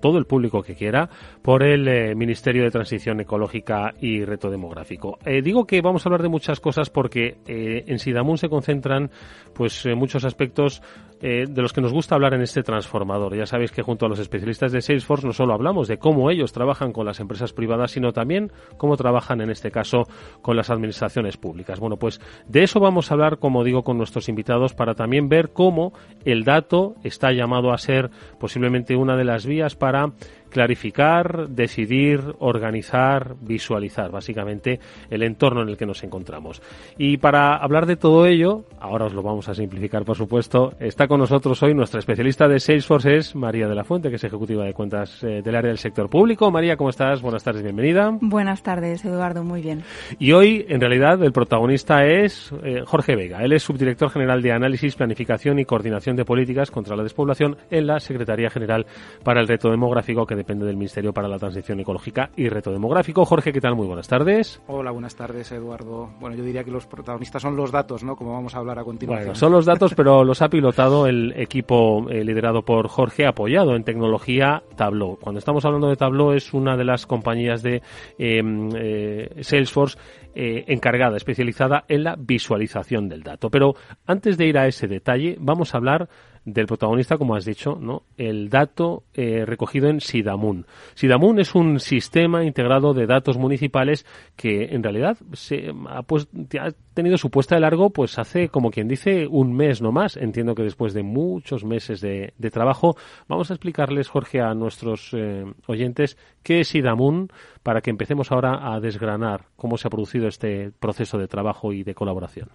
H: todo el público que quiera por el eh, Ministerio de Transición Ecológica y Reto Demográfico. Eh, digo que vamos a hablar de muchas cosas porque eh, en Sidamun se concentran pues muchos aspectos de los que nos gusta hablar en este transformador. Ya sabéis que junto a los especialistas de Salesforce no solo hablamos de cómo ellos trabajan con las empresas privadas, sino también cómo trabajan en este caso con las administraciones públicas. Bueno, pues de eso vamos a hablar, como digo, con nuestros invitados para también ver cómo el dato está llamado a ser posiblemente una de las vías para para clarificar, decidir, organizar, visualizar, básicamente el entorno en el que nos encontramos. Y para hablar de todo ello, ahora os lo vamos a simplificar, por supuesto, está con nosotros hoy nuestra especialista de Salesforce, es María de la Fuente, que es ejecutiva de cuentas eh, del área del sector público. María, ¿cómo estás? Buenas tardes, bienvenida.
K: Buenas tardes, Eduardo, muy bien.
H: Y hoy, en realidad, el protagonista es eh, Jorge Vega. Él es subdirector general de Análisis, Planificación y Coordinación de Políticas contra la Despoblación en la Secretaría General para el Reto Demográfico, que depende del Ministerio para la Transición Ecológica y Reto Demográfico. Jorge, ¿qué tal? Muy buenas tardes.
L: Hola, buenas tardes, Eduardo. Bueno, yo diría que los protagonistas son los datos, ¿no? Como vamos a hablar a continuación.
H: Bueno, son los datos, pero los ha pilotado el equipo eh, liderado por Jorge, apoyado en tecnología Tableau. Cuando estamos hablando de Tableau, es una de las compañías de eh, eh, Salesforce eh, encargada, especializada en la visualización del dato. Pero antes de ir a ese detalle, vamos a hablar del protagonista, como has dicho, ¿no? El dato eh, recogido en Sidamun. Sidamun es un sistema integrado de datos municipales que en realidad se ha, pues, ha tenido su puesta de largo pues hace, como quien dice, un mes no más. Entiendo que después de muchos meses de, trabajo, vamos a explicarles, Jorge, a nuestros eh, oyentes qué es Sidamun para que empecemos ahora a desgranar cómo se ha producido este proceso de trabajo y de colaboración.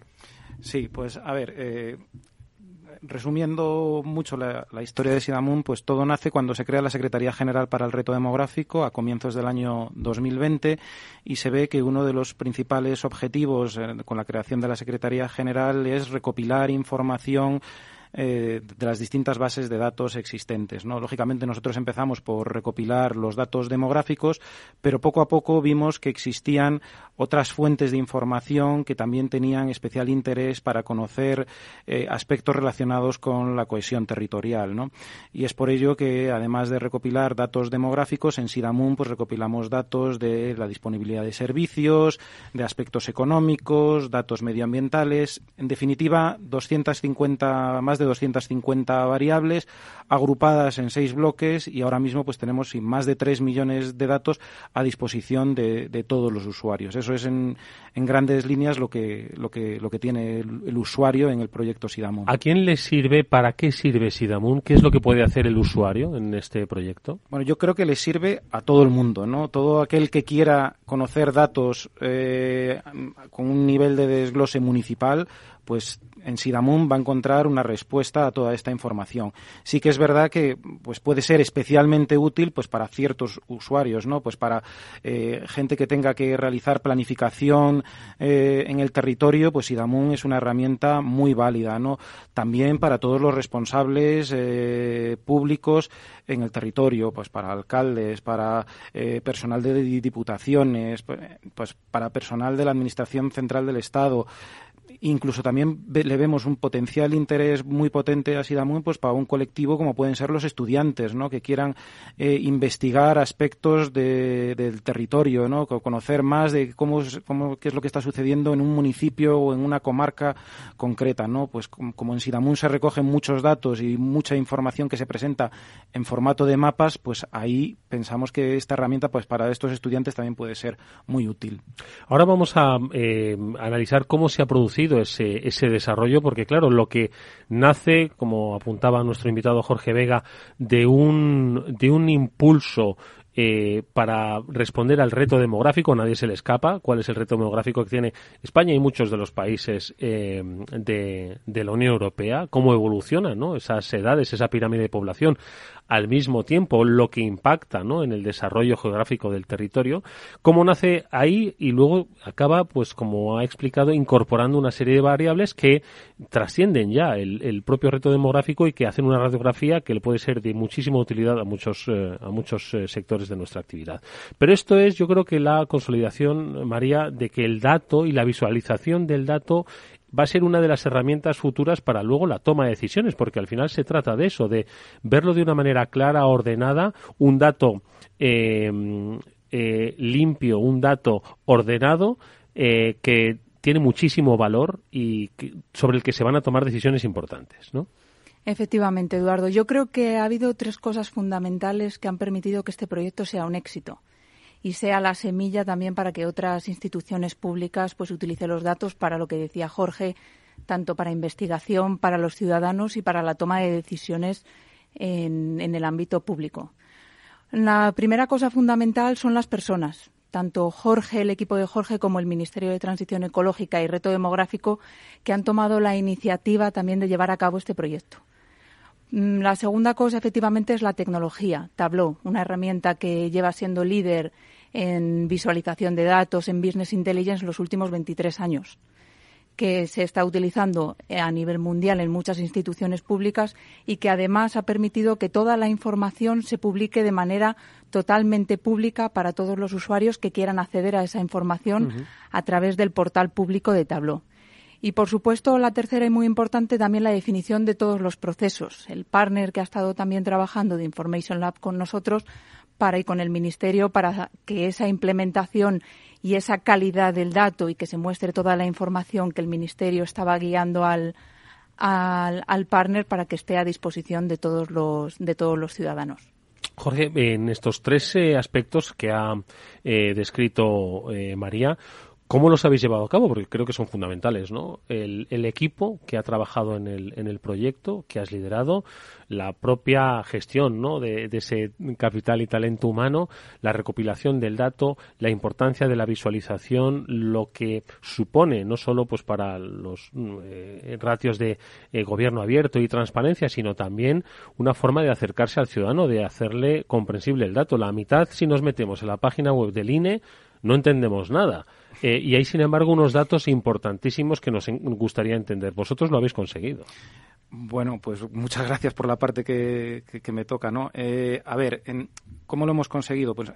L: Sí, pues a ver, eh, resumiendo mucho la, historia de Sidamun, pues todo nace cuando se crea la Secretaría General para el Reto Demográfico a comienzos del año 2020 y se ve que uno de los principales objetivos eh, con la creación de la Secretaría General es recopilar información eh, de las distintas bases de datos existentes. Lógicamente nosotros empezamos por recopilar los datos demográficos, pero poco a poco vimos que existían otras fuentes de información que también tenían especial interés para conocer eh, aspectos relacionados con la cohesión territorial. Y es por ello que, además de recopilar datos demográficos, en Sidamun pues, recopilamos datos de la disponibilidad de servicios, de aspectos económicos, datos medioambientales, en definitiva, 250, más de 250 variables agrupadas en seis bloques y ahora mismo pues tenemos más de 3 millones de datos a disposición de, todos los usuarios. Eso es en, grandes líneas lo que, lo que, lo que tiene el, usuario en el proyecto Sidamun.
H: ¿A quién le sirve, para qué sirve Sidamun? ¿Qué es lo que puede hacer el usuario en este proyecto?
L: Bueno, yo creo que le sirve a todo el mundo, ¿no? Todo aquel que quiera conocer datos eh, con un nivel de desglose municipal, pues en Sidamun va a encontrar una respuesta a toda esta información. Sí que es verdad que pues puede ser especialmente útil pues para ciertos usuarios, ¿no? Pues para eh, gente que tenga que realizar planificación eh, en el territorio, pues Sidamun es una herramienta muy válida, ¿no? También para todos los responsables eh, públicos en el territorio, pues para alcaldes, para personal de diputaciones, pues, pues para personal de la Administración Central del Estado, incluso también le vemos un potencial interés muy potente a Sidamun pues para un colectivo como pueden ser los estudiantes ¿no? que quieran eh, investigar aspectos del territorio ¿no? conocer más de cómo, cómo qué es lo que está sucediendo en un municipio o en una comarca concreta no pues como, en Sidamun se recogen muchos datos y mucha información que se presenta en formato de mapas pues ahí pensamos que esta herramienta pues para estos estudiantes también puede ser muy útil
H: ahora vamos a eh, analizar cómo se ha producido ese, desarrollo, porque claro, lo que nace, como apuntaba nuestro invitado Jorge Vega, de un, de un impulso eh, para responder al reto demográfico, nadie se le escapa. ¿Cuál es el reto demográfico que tiene España y muchos de los países eh, de, de, la Unión Europea? ¿Cómo evolucionan ¿no? esas edades, esa pirámide de población? Al mismo tiempo, lo que impacta ¿no? en el desarrollo geográfico del territorio, cómo nace ahí y luego acaba, pues como ha explicado, incorporando una serie de variables que trascienden ya el, propio reto demográfico y que hacen una radiografía que le puede ser de muchísima utilidad a muchos, eh, a muchos eh, sectores de nuestra actividad. Pero esto es, yo creo que la consolidación, María, de que el dato y la visualización del dato va a ser una de las herramientas futuras para luego la toma de decisiones, porque al final se trata de eso, de verlo de una manera clara, ordenada, un dato eh, eh, limpio, un dato ordenado eh, que tiene muchísimo valor y sobre el que se van a tomar decisiones importantes, ¿no?
K: Efectivamente, Eduardo. Yo creo que ha habido tres cosas fundamentales que han permitido que este proyecto sea un éxito y sea la semilla también para que otras instituciones públicas pues utilicen los datos para lo que decía Jorge, tanto para investigación, para los ciudadanos y para la toma de decisiones en, en el ámbito público. La primera cosa fundamental son las personas. Tanto Jorge, el equipo de Jorge, como el Ministerio de Transición Ecológica y Reto Demográfico, que han tomado la iniciativa también de llevar a cabo este proyecto. Mm, la segunda cosa, efectivamente, es la tecnología. Tableau, una herramienta que lleva siendo líder en visualización de datos, en business intelligence, en los últimos 23 años que se está utilizando a nivel mundial en muchas instituciones públicas y que además ha permitido que toda la información se publique de manera totalmente pública para todos los usuarios que quieran acceder a esa información a través del portal público de Tableau. Y, por supuesto, la tercera y muy importante también la definición de todos los procesos. El partner que ha estado también trabajando de Information Lab con nosotros para y con el Ministerio para que esa implementación y esa calidad del dato y que se muestre toda la información que el Ministerio estaba guiando al, al, al partner para que esté a disposición de todos los, de todos los ciudadanos.
H: Jorge, en estos tres eh, aspectos que ha eh, descrito eh, María, ¿Cómo los habéis llevado a cabo? Porque creo que son fundamentales, ¿no? El, equipo que ha trabajado en el, en el proyecto, que has liderado, la propia gestión, ¿no? De, ese capital y talento humano, la recopilación del dato, la importancia de la visualización, lo que supone no solo pues para los eh, ratios de eh, gobierno abierto y transparencia, sino también una forma de acercarse al ciudadano, de hacerle comprensible el dato. La mitad, si nos metemos en la página web del INE, no entendemos nada. Eh, y hay, sin embargo, unos datos importantísimos que nos gustaría entender. Vosotros lo habéis conseguido.
L: Bueno, pues muchas gracias por la parte que, me toca, ¿no? Eh, a ver, ¿cómo lo hemos conseguido? Pues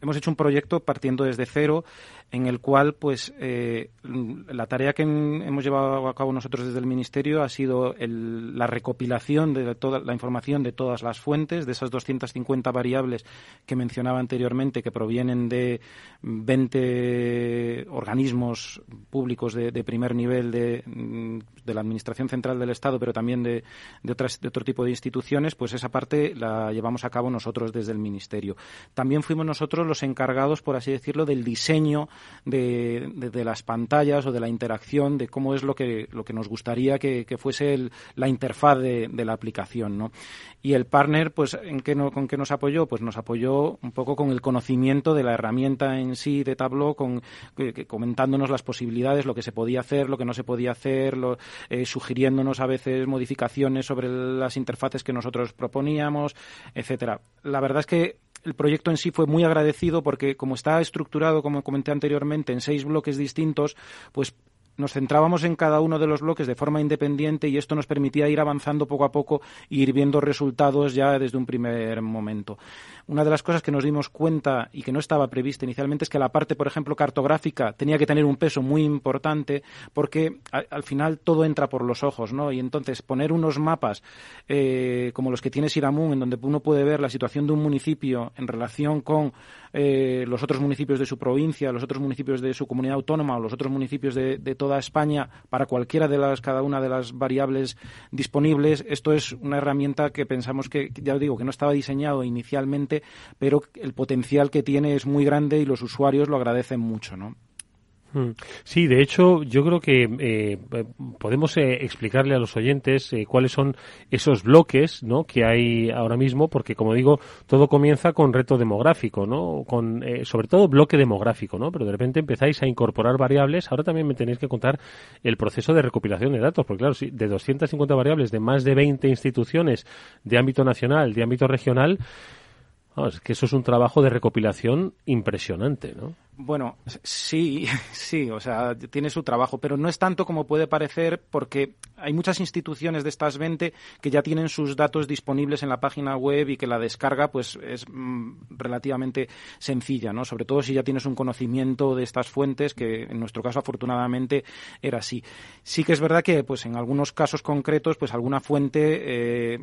L: hemos hecho un proyecto partiendo desde cero, en el cual, pues, eh, la tarea que hemos llevado a cabo nosotros desde el Ministerio ha sido la recopilación de toda la información de todas las fuentes, de esas 250 variables que mencionaba anteriormente, que provienen de 20 organismos públicos de, de primer nivel de, de la Administración Central del Estado, pero también de, de, otro tipo de instituciones, pues esa parte la llevamos a cabo nosotros desde el Ministerio. También fuimos nosotros los encargados, por así decirlo, del diseño de, las pantallas o de la interacción, de cómo es lo que, lo que nos gustaría que, fuese la interfaz de, la aplicación. ¿no? Y el partner, pues, ¿en qué no, ¿con qué nos apoyó? Pues nos apoyó un poco con el conocimiento de la herramienta en sí de Tableau, con, comentándonos las posibilidades, lo que se podía hacer, lo que no se podía hacer, eh, sugiriéndonos a veces modificaciones sobre las interfaces que nosotros proponíamos, etcétera. La verdad es que el proyecto en sí fue muy agradecido porque como está estructurado, como comenté anteriormente, en seis bloques distintos, pues nos centrábamos en cada uno de los bloques de forma independiente y esto nos permitía ir avanzando poco a poco e ir viendo resultados ya desde un primer momento. Una de las cosas que nos dimos cuenta y que no estaba prevista inicialmente es que la parte, por ejemplo, cartográfica tenía que tener un peso muy importante porque al final todo entra por los ojos, ¿no? Y entonces poner unos mapas eh, como los que tiene Siramun, en donde uno puede ver la situación de un municipio en relación con eh, los otros municipios de su provincia, los otros municipios de su comunidad autónoma o los otros municipios de, toda España para cualquiera de las cada una de las variables disponibles. Esto es una herramienta que pensamos que ya digo que no estaba diseñado inicialmente, pero el potencial que tiene es muy grande y los usuarios lo agradecen mucho, ¿no?
H: Mm. Sí, de hecho, yo creo que eh, podemos eh, explicarle a los oyentes eh, cuáles son esos bloques ¿no? que hay ahora mismo, porque, como digo, todo comienza con reto demográfico, ¿no? con sobre todo bloque demográfico, ¿no? pero de repente empezáis a incorporar variables. Ahora también me tenéis que contar el proceso de recopilación de datos, porque, claro, de 250 variables de más de 20 instituciones de ámbito nacional, de ámbito regional, es que eso es un trabajo de recopilación impresionante, ¿no?
L: Bueno, sí, [laughs] sí, o sea, tiene su trabajo, pero no es tanto como puede parecer porque hay muchas instituciones de estas 20 que ya tienen sus datos disponibles en la página web y que la descarga pues es mm, relativamente sencilla, ¿no? Sobre todo si ya tienes un conocimiento de estas fuentes, que en nuestro caso afortunadamente era así. Sí que es verdad que pues en algunos casos concretos pues alguna fuente eh,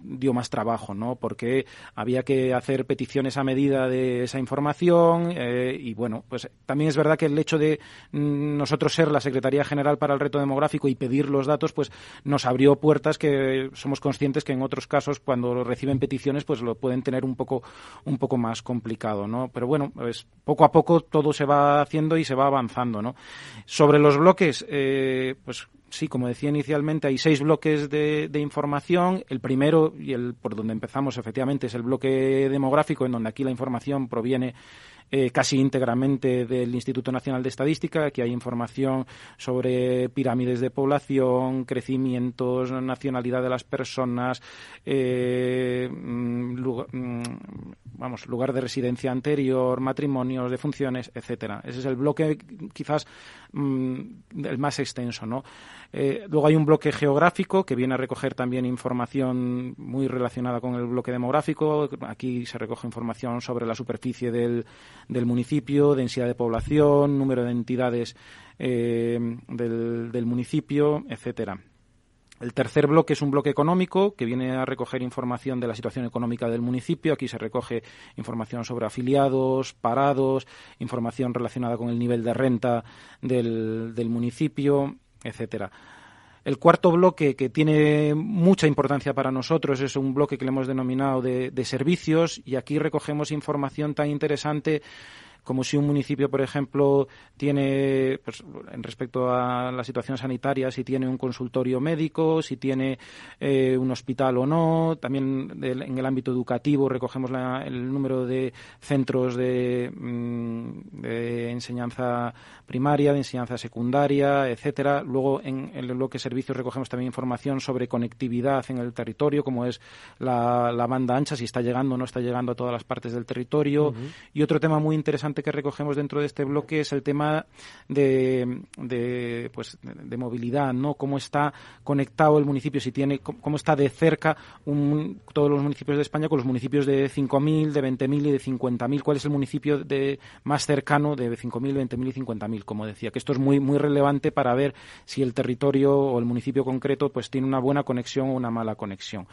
L: dio más trabajo, ¿no? Porque había que hacer peticiones a medida de esa información eh, y bueno, pues también es verdad que el hecho de mm, nosotros ser la Secretaría General para el Reto Demográfico y pedir los datos, pues nos abrió puertas que somos conscientes que en otros casos, cuando reciben peticiones, pues lo pueden tener un poco, un poco más complicado, ¿no? Pero bueno, pues poco a poco todo se va haciendo y se va avanzando, ¿no? Sobre los bloques, eh, pues sí, como decía inicialmente, hay seis bloques de, de, información. El primero, y el por donde empezamos, efectivamente, es el bloque demográfico, en donde aquí la información proviene eh, casi íntegramente del Instituto Nacional de Estadística. Aquí hay información sobre pirámides de población, crecimientos, nacionalidad de las personas, eh, mm, mm, vamos, lugar de residencia anterior, matrimonios, defunciones, etcétera. Ese es el bloque quizás mm, el más extenso, ¿no? Eh, luego hay un bloque geográfico que viene a recoger también información muy relacionada con el bloque demográfico. Aquí se recoge información sobre la superficie del, del municipio, densidad de población, número de entidades eh, del, del municipio, etcétera. El tercer bloque es un bloque económico que viene a recoger información de la situación económica del municipio. Aquí se recoge información sobre afiliados, parados, información relacionada con el nivel de renta del, municipio, etcétera. El cuarto bloque, que tiene mucha importancia para nosotros, es un bloque que le hemos denominado de, de servicios y aquí recogemos información tan interesante como si un municipio, por ejemplo, tiene, pues, en respecto a la situación sanitaria, si tiene un consultorio médico, si tiene eh, un hospital o no. También en el ámbito educativo recogemos el número de centros de, mm, de, enseñanza primaria, de enseñanza secundaria, etcétera. Luego, en, el bloque servicios recogemos también información sobre conectividad en el territorio, como es la, banda ancha, si está llegando o no está llegando a todas las partes del territorio. Y otro tema muy interesante que recogemos dentro de este bloque es el tema de, de, pues, de movilidad, ¿no? Cómo está conectado el municipio, si tiene, cómo está de cerca un, todos los municipios de España con los municipios de 5.000, de 20.000 y de 50.000. ¿Cuál es el municipio de, más cercano de 5.000, 20.000 y 50.000? Como decía, que esto es muy, muy relevante para ver si el territorio o el municipio concreto pues tiene una buena conexión o una mala conexión.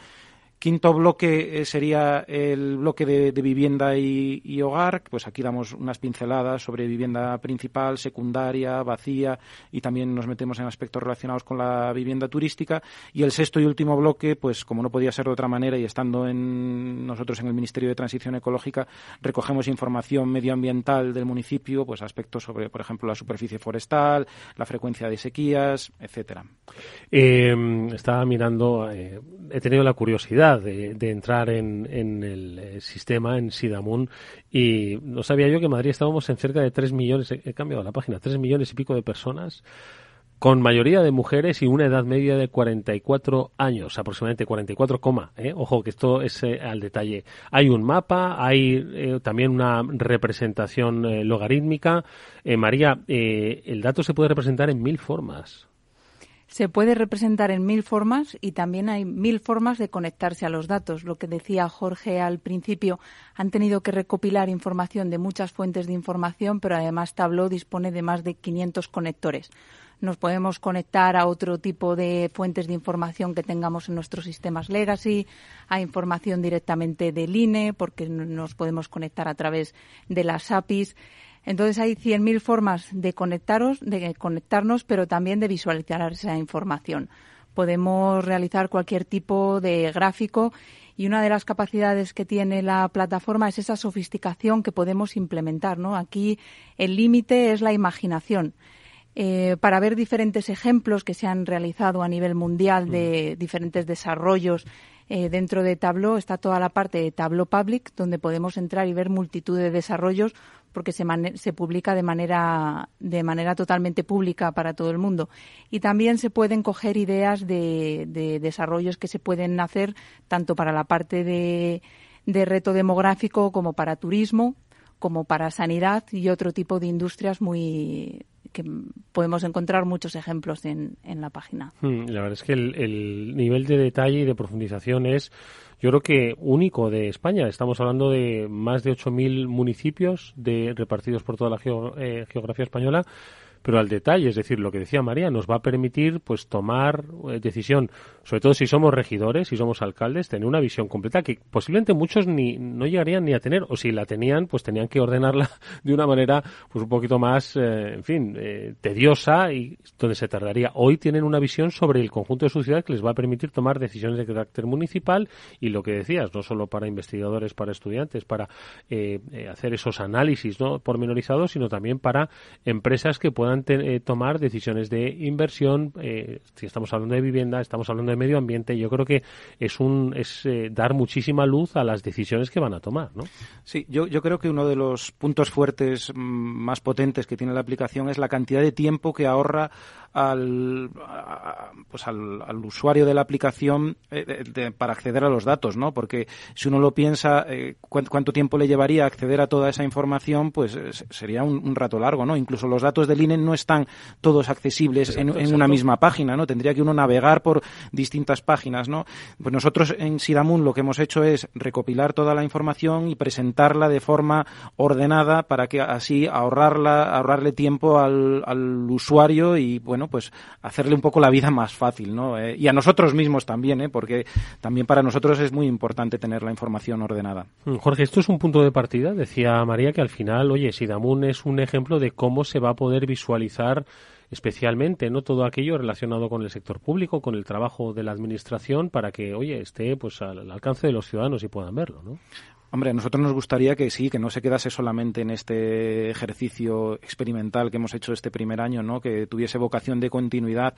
L: Quinto bloque eh, sería el bloque de, vivienda y, hogar. Pues aquí damos unas pinceladas sobre vivienda principal, secundaria, vacía y también nos metemos en aspectos relacionados con la vivienda turística. Y el sexto y último bloque, pues como no podía ser de otra manera y estando en nosotros en el Ministerio de Transición Ecológica, recogemos información medioambiental del municipio, pues aspectos sobre, por ejemplo, la superficie forestal, la frecuencia de sequías, etcétera.
H: Eh, estaba mirando, eh, he tenido la curiosidad de, entrar en, el eh, sistema, en Sidamun, y no sabía yo que en Madrid estábamos en cerca de 3 millones, he cambiado la página, 3 millones y pico de personas con mayoría de mujeres y una edad media de 44 años, aproximadamente 44, ¿eh? ojo que esto es eh, al detalle. Hay un mapa, hay también una representación logarítmica. María, el dato se puede representar en mil formas
K: se puede representar en mil formas y también hay mil formas de conectarse a los datos. Lo que decía Jorge al principio, han tenido que recopilar información de muchas fuentes de información, pero además Tableau dispone de más de 500 conectores. Nos podemos conectar a otro tipo de fuentes de información que tengamos en nuestros sistemas legacy, a información directamente del INE, porque nos podemos conectar a través de las APIs. Entonces hay 100.000 formas de conectaros, de conectarnos, pero también de visualizar esa información. Podemos realizar cualquier tipo de gráfico y una de las capacidades que tiene la plataforma es esa sofisticación que podemos implementar. ¿no? Aquí el límite es la imaginación. Eh, para ver diferentes ejemplos que se han realizado a nivel mundial de mm. diferentes desarrollos eh, dentro de Tableau está toda la parte de Tableau Public, donde podemos entrar y ver multitud de desarrollos porque se, se publica de manera, de manera totalmente pública para todo el mundo. Y también se pueden coger ideas de, de desarrollos que se pueden hacer tanto para la parte de, de reto demográfico como para turismo, como para sanidad y otro tipo de industrias muy que podemos encontrar muchos ejemplos en, en la página.
H: Hmm, la verdad es que el, el nivel de detalle y de profundización es yo creo que único de España. Estamos hablando de más de 8.000 municipios de, repartidos por toda la eh, geografía española pero al detalle, es decir, lo que decía María, nos va a permitir pues tomar eh, decisión, sobre todo si somos regidores, si somos alcaldes, tener una visión completa que posiblemente muchos ni no llegarían ni a tener o si la tenían, pues tenían que ordenarla [laughs] de una manera pues un poquito más, eh, en fin, eh, tediosa y donde se tardaría. Hoy tienen una visión sobre el conjunto de su ciudad que les va a permitir tomar decisiones de carácter municipal y lo que decías, no solo para investigadores, para estudiantes, para hacer esos análisis no pormenorizados, sino también para empresas que puedan eh, tomar decisiones de inversión. Eh, si estamos hablando de vivienda, estamos hablando de medio ambiente. Yo creo que es un es eh, dar muchísima luz a las decisiones que van a tomar, ¿no?
L: Sí, yo, yo creo que uno de los puntos fuertes mm, más potentes que tiene la aplicación es la cantidad de tiempo que ahorra al, pues al, usuario de la aplicación para acceder a los datos, ¿no? Porque si uno lo piensa, cuánto, tiempo le llevaría acceder a toda esa información, pues sería un, un, rato largo, ¿no? Incluso los datos del INE no están todos accesibles en, una misma página, ¿no? Tendría que uno navegar por distintas páginas, ¿no? Pues nosotros en Sidamun lo que hemos hecho es recopilar toda la información y presentarla de forma ordenada para que así ahorrarla, ahorrarle tiempo al, usuario y, bueno, pues hacerle un poco la vida más fácil, ¿no? Eh, y a nosotros mismos también, ¿eh? Porque también para nosotros es muy importante tener la información ordenada.
H: Mm, Jorge, esto es un punto de partida. Decía María que al final, oye, Sidamun es un ejemplo de cómo se va a poder visualizar especialmente no todo aquello relacionado con el sector público, con el trabajo de la administración, para que, oye, esté pues al alcance de los ciudadanos y puedan verlo, ¿no?
L: Hombre, a nosotros nos gustaría que sí, que no se quedase solamente en este ejercicio experimental que hemos hecho este primer año, ¿no? Que tuviese vocación de continuidad.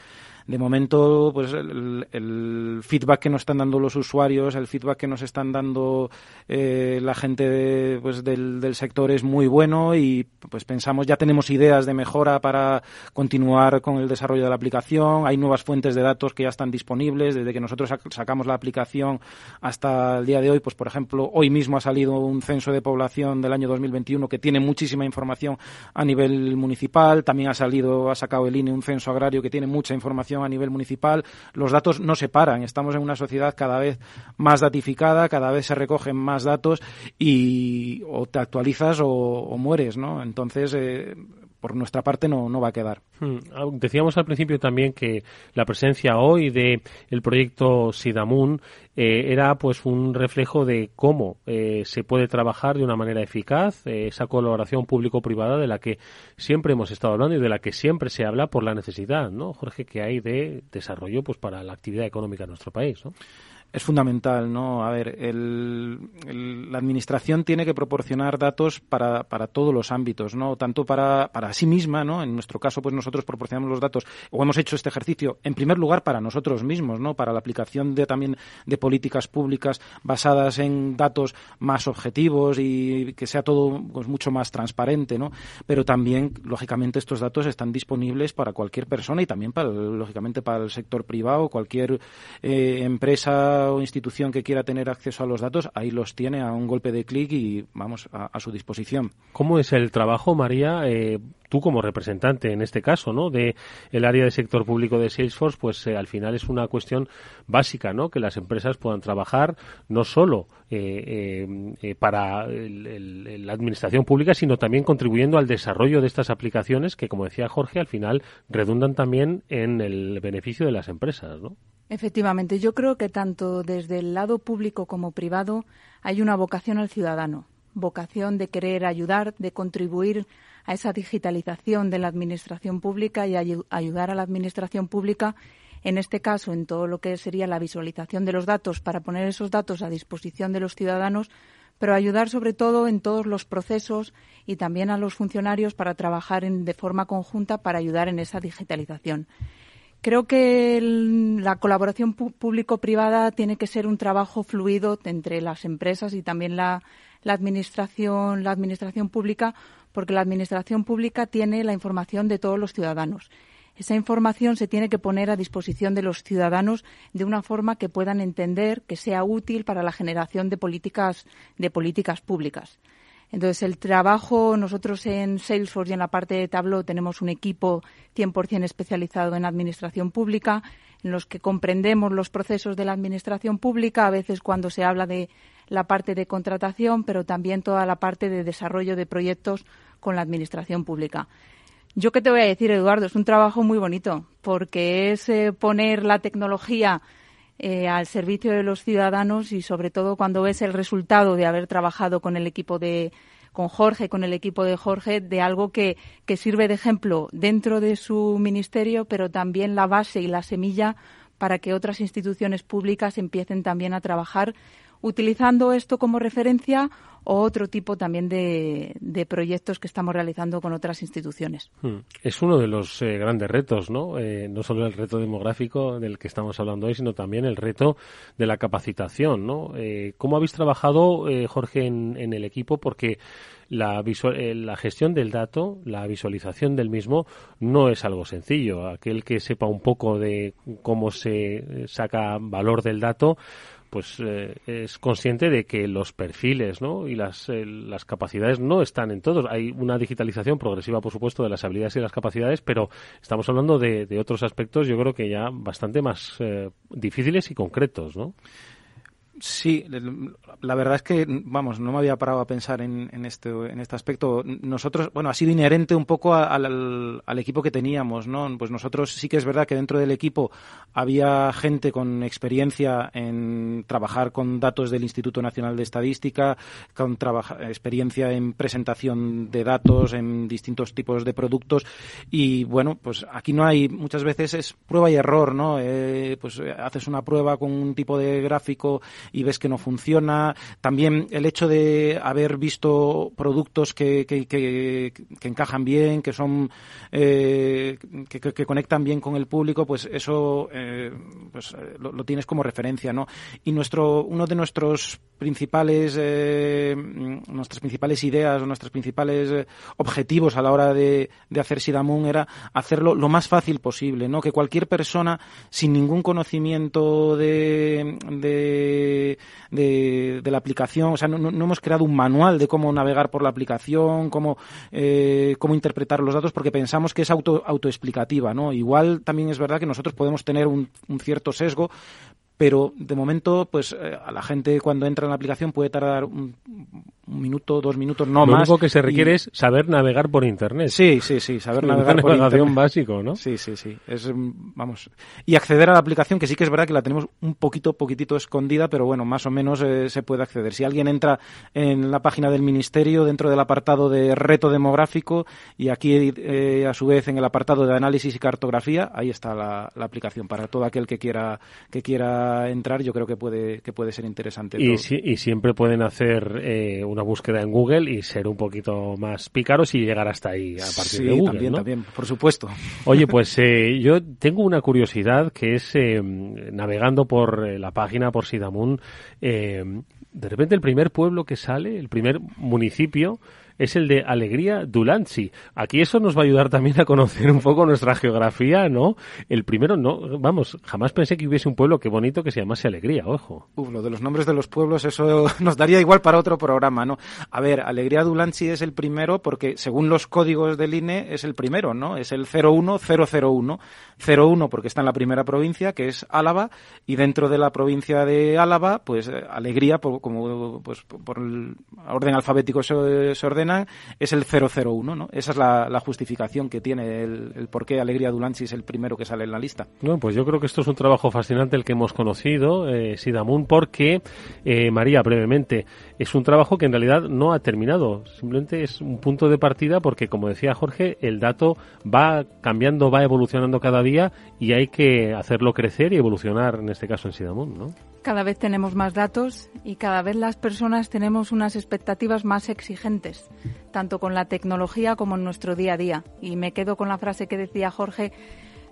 L: De momento, pues el, feedback que nos están dando los usuarios, el feedback que nos están dando eh, la gente pues del, del, sector es muy bueno y pues pensamos ya tenemos ideas de mejora para continuar con el desarrollo de la aplicación. Hay nuevas fuentes de datos que ya están disponibles desde que nosotros sacamos la aplicación hasta el día de hoy. Pues por ejemplo, hoy mismo ha salido un censo de población del año 2021 que tiene muchísima información a nivel municipal. También ha salido, ha sacado el INE un censo agrario que tiene mucha información a nivel municipal. Los datos no se paran. Estamos en una sociedad cada vez más datificada, cada vez se recogen más datos y o te actualizas o, mueres, ¿no? Entonces, eh, por nuestra parte no, no va a quedar.
H: Hmm. Ah, decíamos al principio también que la presencia hoy de el proyecto Sidamun eh, era pues un reflejo de cómo eh, se puede trabajar de una manera eficaz eh, esa colaboración público-privada de la que siempre hemos estado hablando y de la que siempre se habla por la necesidad, ¿no, Jorge, que hay de desarrollo pues para la actividad económica en nuestro país, ¿no?
L: Es fundamental, ¿no? A ver, el, la administración tiene que proporcionar datos para, para todos los ámbitos, ¿no? Tanto para, para sí misma, ¿no? En nuestro caso, pues nosotros proporcionamos los datos, o hemos hecho este ejercicio, en primer lugar, para nosotros mismos, ¿no? Para la aplicación de también de políticas públicas basadas en datos más objetivos y que sea todo pues, mucho más transparente, ¿no? Pero también, lógicamente, estos datos están disponibles para cualquier persona y también, para, lógicamente, para el sector privado, cualquier eh, empresa o institución que quiera tener acceso a los datos, ahí los tiene a un golpe de clic y vamos a, su disposición.
H: ¿Cómo es el trabajo, María? Eh, tú como representante en este caso, ¿no? De el área de sector público de Salesforce, pues eh, al final es una cuestión básica, ¿no? Que las empresas puedan trabajar no solo eh, para la administración pública, sino también contribuyendo al desarrollo de estas aplicaciones que, como decía Jorge, al final redundan también en el beneficio de las empresas, ¿no?
K: Efectivamente, yo creo que tanto desde el lado público como privado hay una vocación al ciudadano, vocación de querer ayudar, de contribuir a esa digitalización de la administración pública y ayudar a la administración pública, en este caso, en todo lo que sería la visualización de los datos para poner esos datos a disposición de los ciudadanos, pero ayudar sobre todo en todos los procesos y también a los funcionarios para trabajar de forma conjunta para ayudar en esa digitalización. Creo que la colaboración público-privada tiene que ser un trabajo fluido entre las empresas y también la, administración, la administración pública, porque la administración pública tiene la información de todos los ciudadanos. Esa información se tiene que poner a disposición de los ciudadanos de una forma que puedan entender, que sea útil para la generación de políticas, de políticas públicas. Entonces, el trabajo, nosotros en Salesforce y en la parte de Tableau tenemos un equipo 100% especializado en administración pública, en los que comprendemos los procesos de la administración pública, a veces cuando se habla de la parte de contratación, pero también toda la parte de desarrollo de proyectos con la administración pública. Yo qué te voy a decir, Eduardo, es un trabajo muy bonito, porque es eh, poner la tecnología eh, al servicio de los ciudadanos y sobre todo cuando ves el resultado de haber trabajado con el equipo de con Jorge, con el equipo de Jorge, de algo que, que sirve de ejemplo dentro de su ministerio, pero también la base y la semilla para que otras instituciones públicas empiecen también a trabajar utilizando esto como referencia o otro tipo también de, proyectos que estamos realizando con otras instituciones.
H: Hmm. Es uno de los eh, grandes retos, ¿no? Eh, no solo el reto demográfico del que estamos hablando hoy, sino también el reto de la capacitación, ¿no? Eh, ¿Cómo habéis trabajado, Jorge, en, en, el equipo? Porque la, la gestión del dato, la visualización del mismo, no es algo sencillo. Aquel que sepa un poco de cómo se saca valor del dato, pues eh, es consciente de que los perfiles ¿no? y las, eh, las capacidades no están en todos. Hay una digitalización progresiva, por supuesto, de las habilidades y las capacidades, pero estamos hablando de, otros aspectos, yo creo que ya bastante más eh, difíciles y concretos, ¿no?
L: Sí, la verdad es que, vamos, no me había parado a pensar en, en, este, en este aspecto. Nosotros, bueno, ha sido inherente un poco al, al, equipo que teníamos, ¿no? Pues nosotros sí que es verdad que dentro del equipo había gente con experiencia en trabajar con datos del Instituto Nacional de Estadística, con experiencia en presentación de datos en distintos tipos de productos y, bueno, pues aquí no hay, muchas veces es prueba y error, ¿no? Eh, pues haces una prueba con un tipo de gráfico y ves que no funciona. También el hecho de haber visto productos que, que, que, encajan bien, que son eh, que, conectan bien con el público, pues eso eh, pues, eh, lo, tienes como referencia, ¿no? Y nuestro uno de nuestros principales eh, nuestras principales ideas nuestros principales objetivos a la hora de, de hacer Sidamun era hacerlo lo más fácil posible, ¿no? Que cualquier persona sin ningún conocimiento de, de, de, la aplicación, o sea, no, hemos creado un manual de cómo navegar por la aplicación, cómo, eh, cómo interpretar los datos, porque pensamos que es auto, autoexplicativa, ¿no? Igual también es verdad que nosotros podemos tener un, un cierto sesgo, pero de momento, pues eh, a la gente cuando entra en la aplicación puede tardar un, un minuto, dos minutos, no más.
H: Lo único que se requiere es saber navegar por Internet.
L: Sí, sí, sí, saber [laughs] navegar por
H: Internet. básico, ¿no?
L: Sí, sí, sí. Es, vamos. Y acceder a la aplicación, que sí que es verdad que la tenemos un poquito, poquitito escondida, pero bueno, más o menos eh, se puede acceder. Si alguien entra en la página del Ministerio, dentro del apartado de reto demográfico, y aquí eh, a su vez en el apartado de análisis y cartografía, ahí está la, la, aplicación para todo aquel que quiera, que quiera entrar, yo creo que puede, que puede ser interesante.
H: Y, si, y siempre pueden hacer eh, una búsqueda en Google y ser un poquito más pícaros y llegar hasta ahí a partir de Google.
L: También,
H: ¿no?
L: también, por supuesto.
H: Oye, pues eh, yo tengo una curiosidad que es eh, navegando por eh, la página, por Sidamun, eh, de repente el primer pueblo que sale, el primer municipio, es el de Alegría Dulantzi. Aquí eso nos va a ayudar también a conocer un poco nuestra geografía, ¿no? El primero, no, vamos, jamás pensé que hubiese un pueblo que bonito que se llamase Alegría, ojo.
L: Uf, lo de los nombres de los pueblos, eso [laughs] nos daría igual para otro programa, ¿no? A ver, Alegría Dulantzi es el primero porque según los códigos del INE es el primero, ¿no? Es el 01001. 01 porque está en la primera provincia, que es Álava, y dentro de la provincia de Álava, pues eh, Alegría, por, como pues por el orden alfabético se ordena es el 001, ¿no? Esa es la, la justificación que tiene el, el, por qué Alegría Dulanchi es el primero que sale en la lista.
H: No, pues yo creo que esto es un trabajo fascinante el que hemos conocido, eh, Sidamun, porque, eh, María, brevemente, es un trabajo que en realidad no ha terminado, simplemente es un punto de partida porque, como decía Jorge, el dato va cambiando, va evolucionando cada día y hay que hacerlo crecer y evolucionar, en este caso en Sidamun, ¿no?
K: Cada vez tenemos más datos y cada vez las personas tenemos unas expectativas más exigentes, tanto con la tecnología como en nuestro día a día. Y me quedo con la frase que decía Jorge,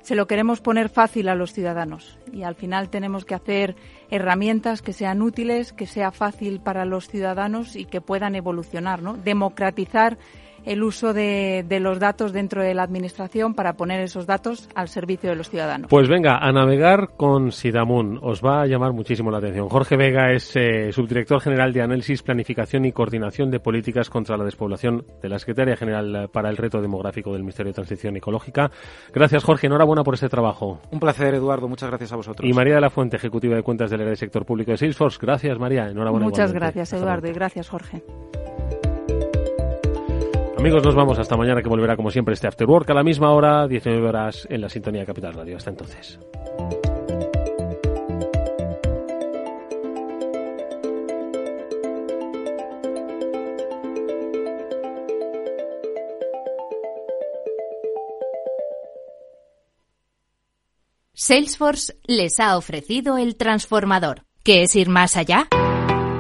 K: se lo queremos poner fácil a los ciudadanos y al final tenemos que hacer herramientas que sean útiles, que sea fácil para los ciudadanos y que puedan evolucionar, ¿no? Democratizar el uso de, de, los datos dentro de la Administración para poner esos datos al servicio de los ciudadanos.
H: Pues venga, a navegar con Sidamun. Os va a llamar muchísimo la atención. Jorge Vega es eh, subdirector general de Análisis, Planificación y Coordinación de Políticas contra la Despoblación de la Secretaría General para el Reto Demográfico del Ministerio de Transición Ecológica. Gracias, Jorge. Enhorabuena por este trabajo.
L: Un placer, Eduardo. Muchas gracias a vosotros.
H: Y María de la Fuente, ejecutiva de cuentas del área de sector público de Salesforce. Gracias, María. Enhorabuena.
K: Muchas gracias, Eduardo. Y gracias, Jorge.
H: Amigos, nos vamos hasta mañana que volverá como siempre este After Work a la misma hora, 19 horas en la sintonía Capital Radio. Hasta entonces.
G: Salesforce les ha ofrecido el transformador. ¿Qué es ir más allá?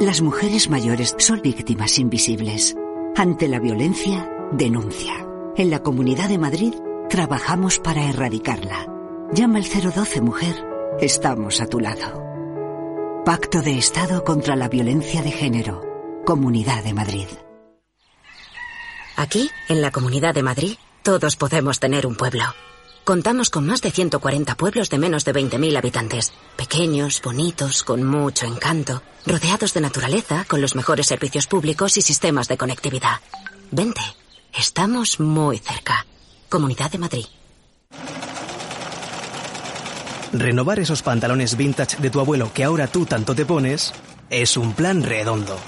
M: Las mujeres mayores son víctimas invisibles. Ante la violencia, denuncia. En la Comunidad de Madrid trabajamos para erradicarla. Llama al 012 Mujer. Estamos a tu lado. Pacto de Estado contra la Violencia de Género. Comunidad de Madrid.
N: Aquí, en la Comunidad de Madrid, todos podemos tener un pueblo. Contamos con más de 140 pueblos de menos de 20.000 habitantes. Pequeños, bonitos, con mucho encanto, rodeados de naturaleza, con los mejores servicios públicos y sistemas de conectividad. Vente, estamos muy cerca. Comunidad de Madrid.
O: Renovar esos pantalones vintage de tu abuelo que ahora tú tanto te pones es un plan redondo.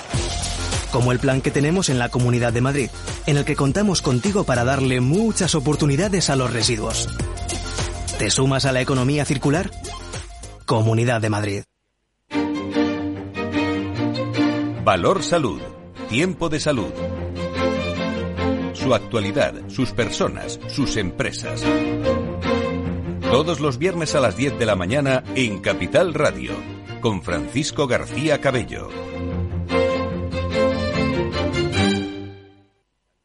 O: Como el plan que tenemos en la Comunidad de Madrid, en el que contamos contigo para darle muchas oportunidades a los residuos. ¿Te sumas a la economía circular? Comunidad de Madrid.
B: Valor Salud. Tiempo de salud. Su actualidad, sus personas, sus empresas. Todos los viernes a las 10 de la mañana en Capital Radio, con Francisco García Cabello.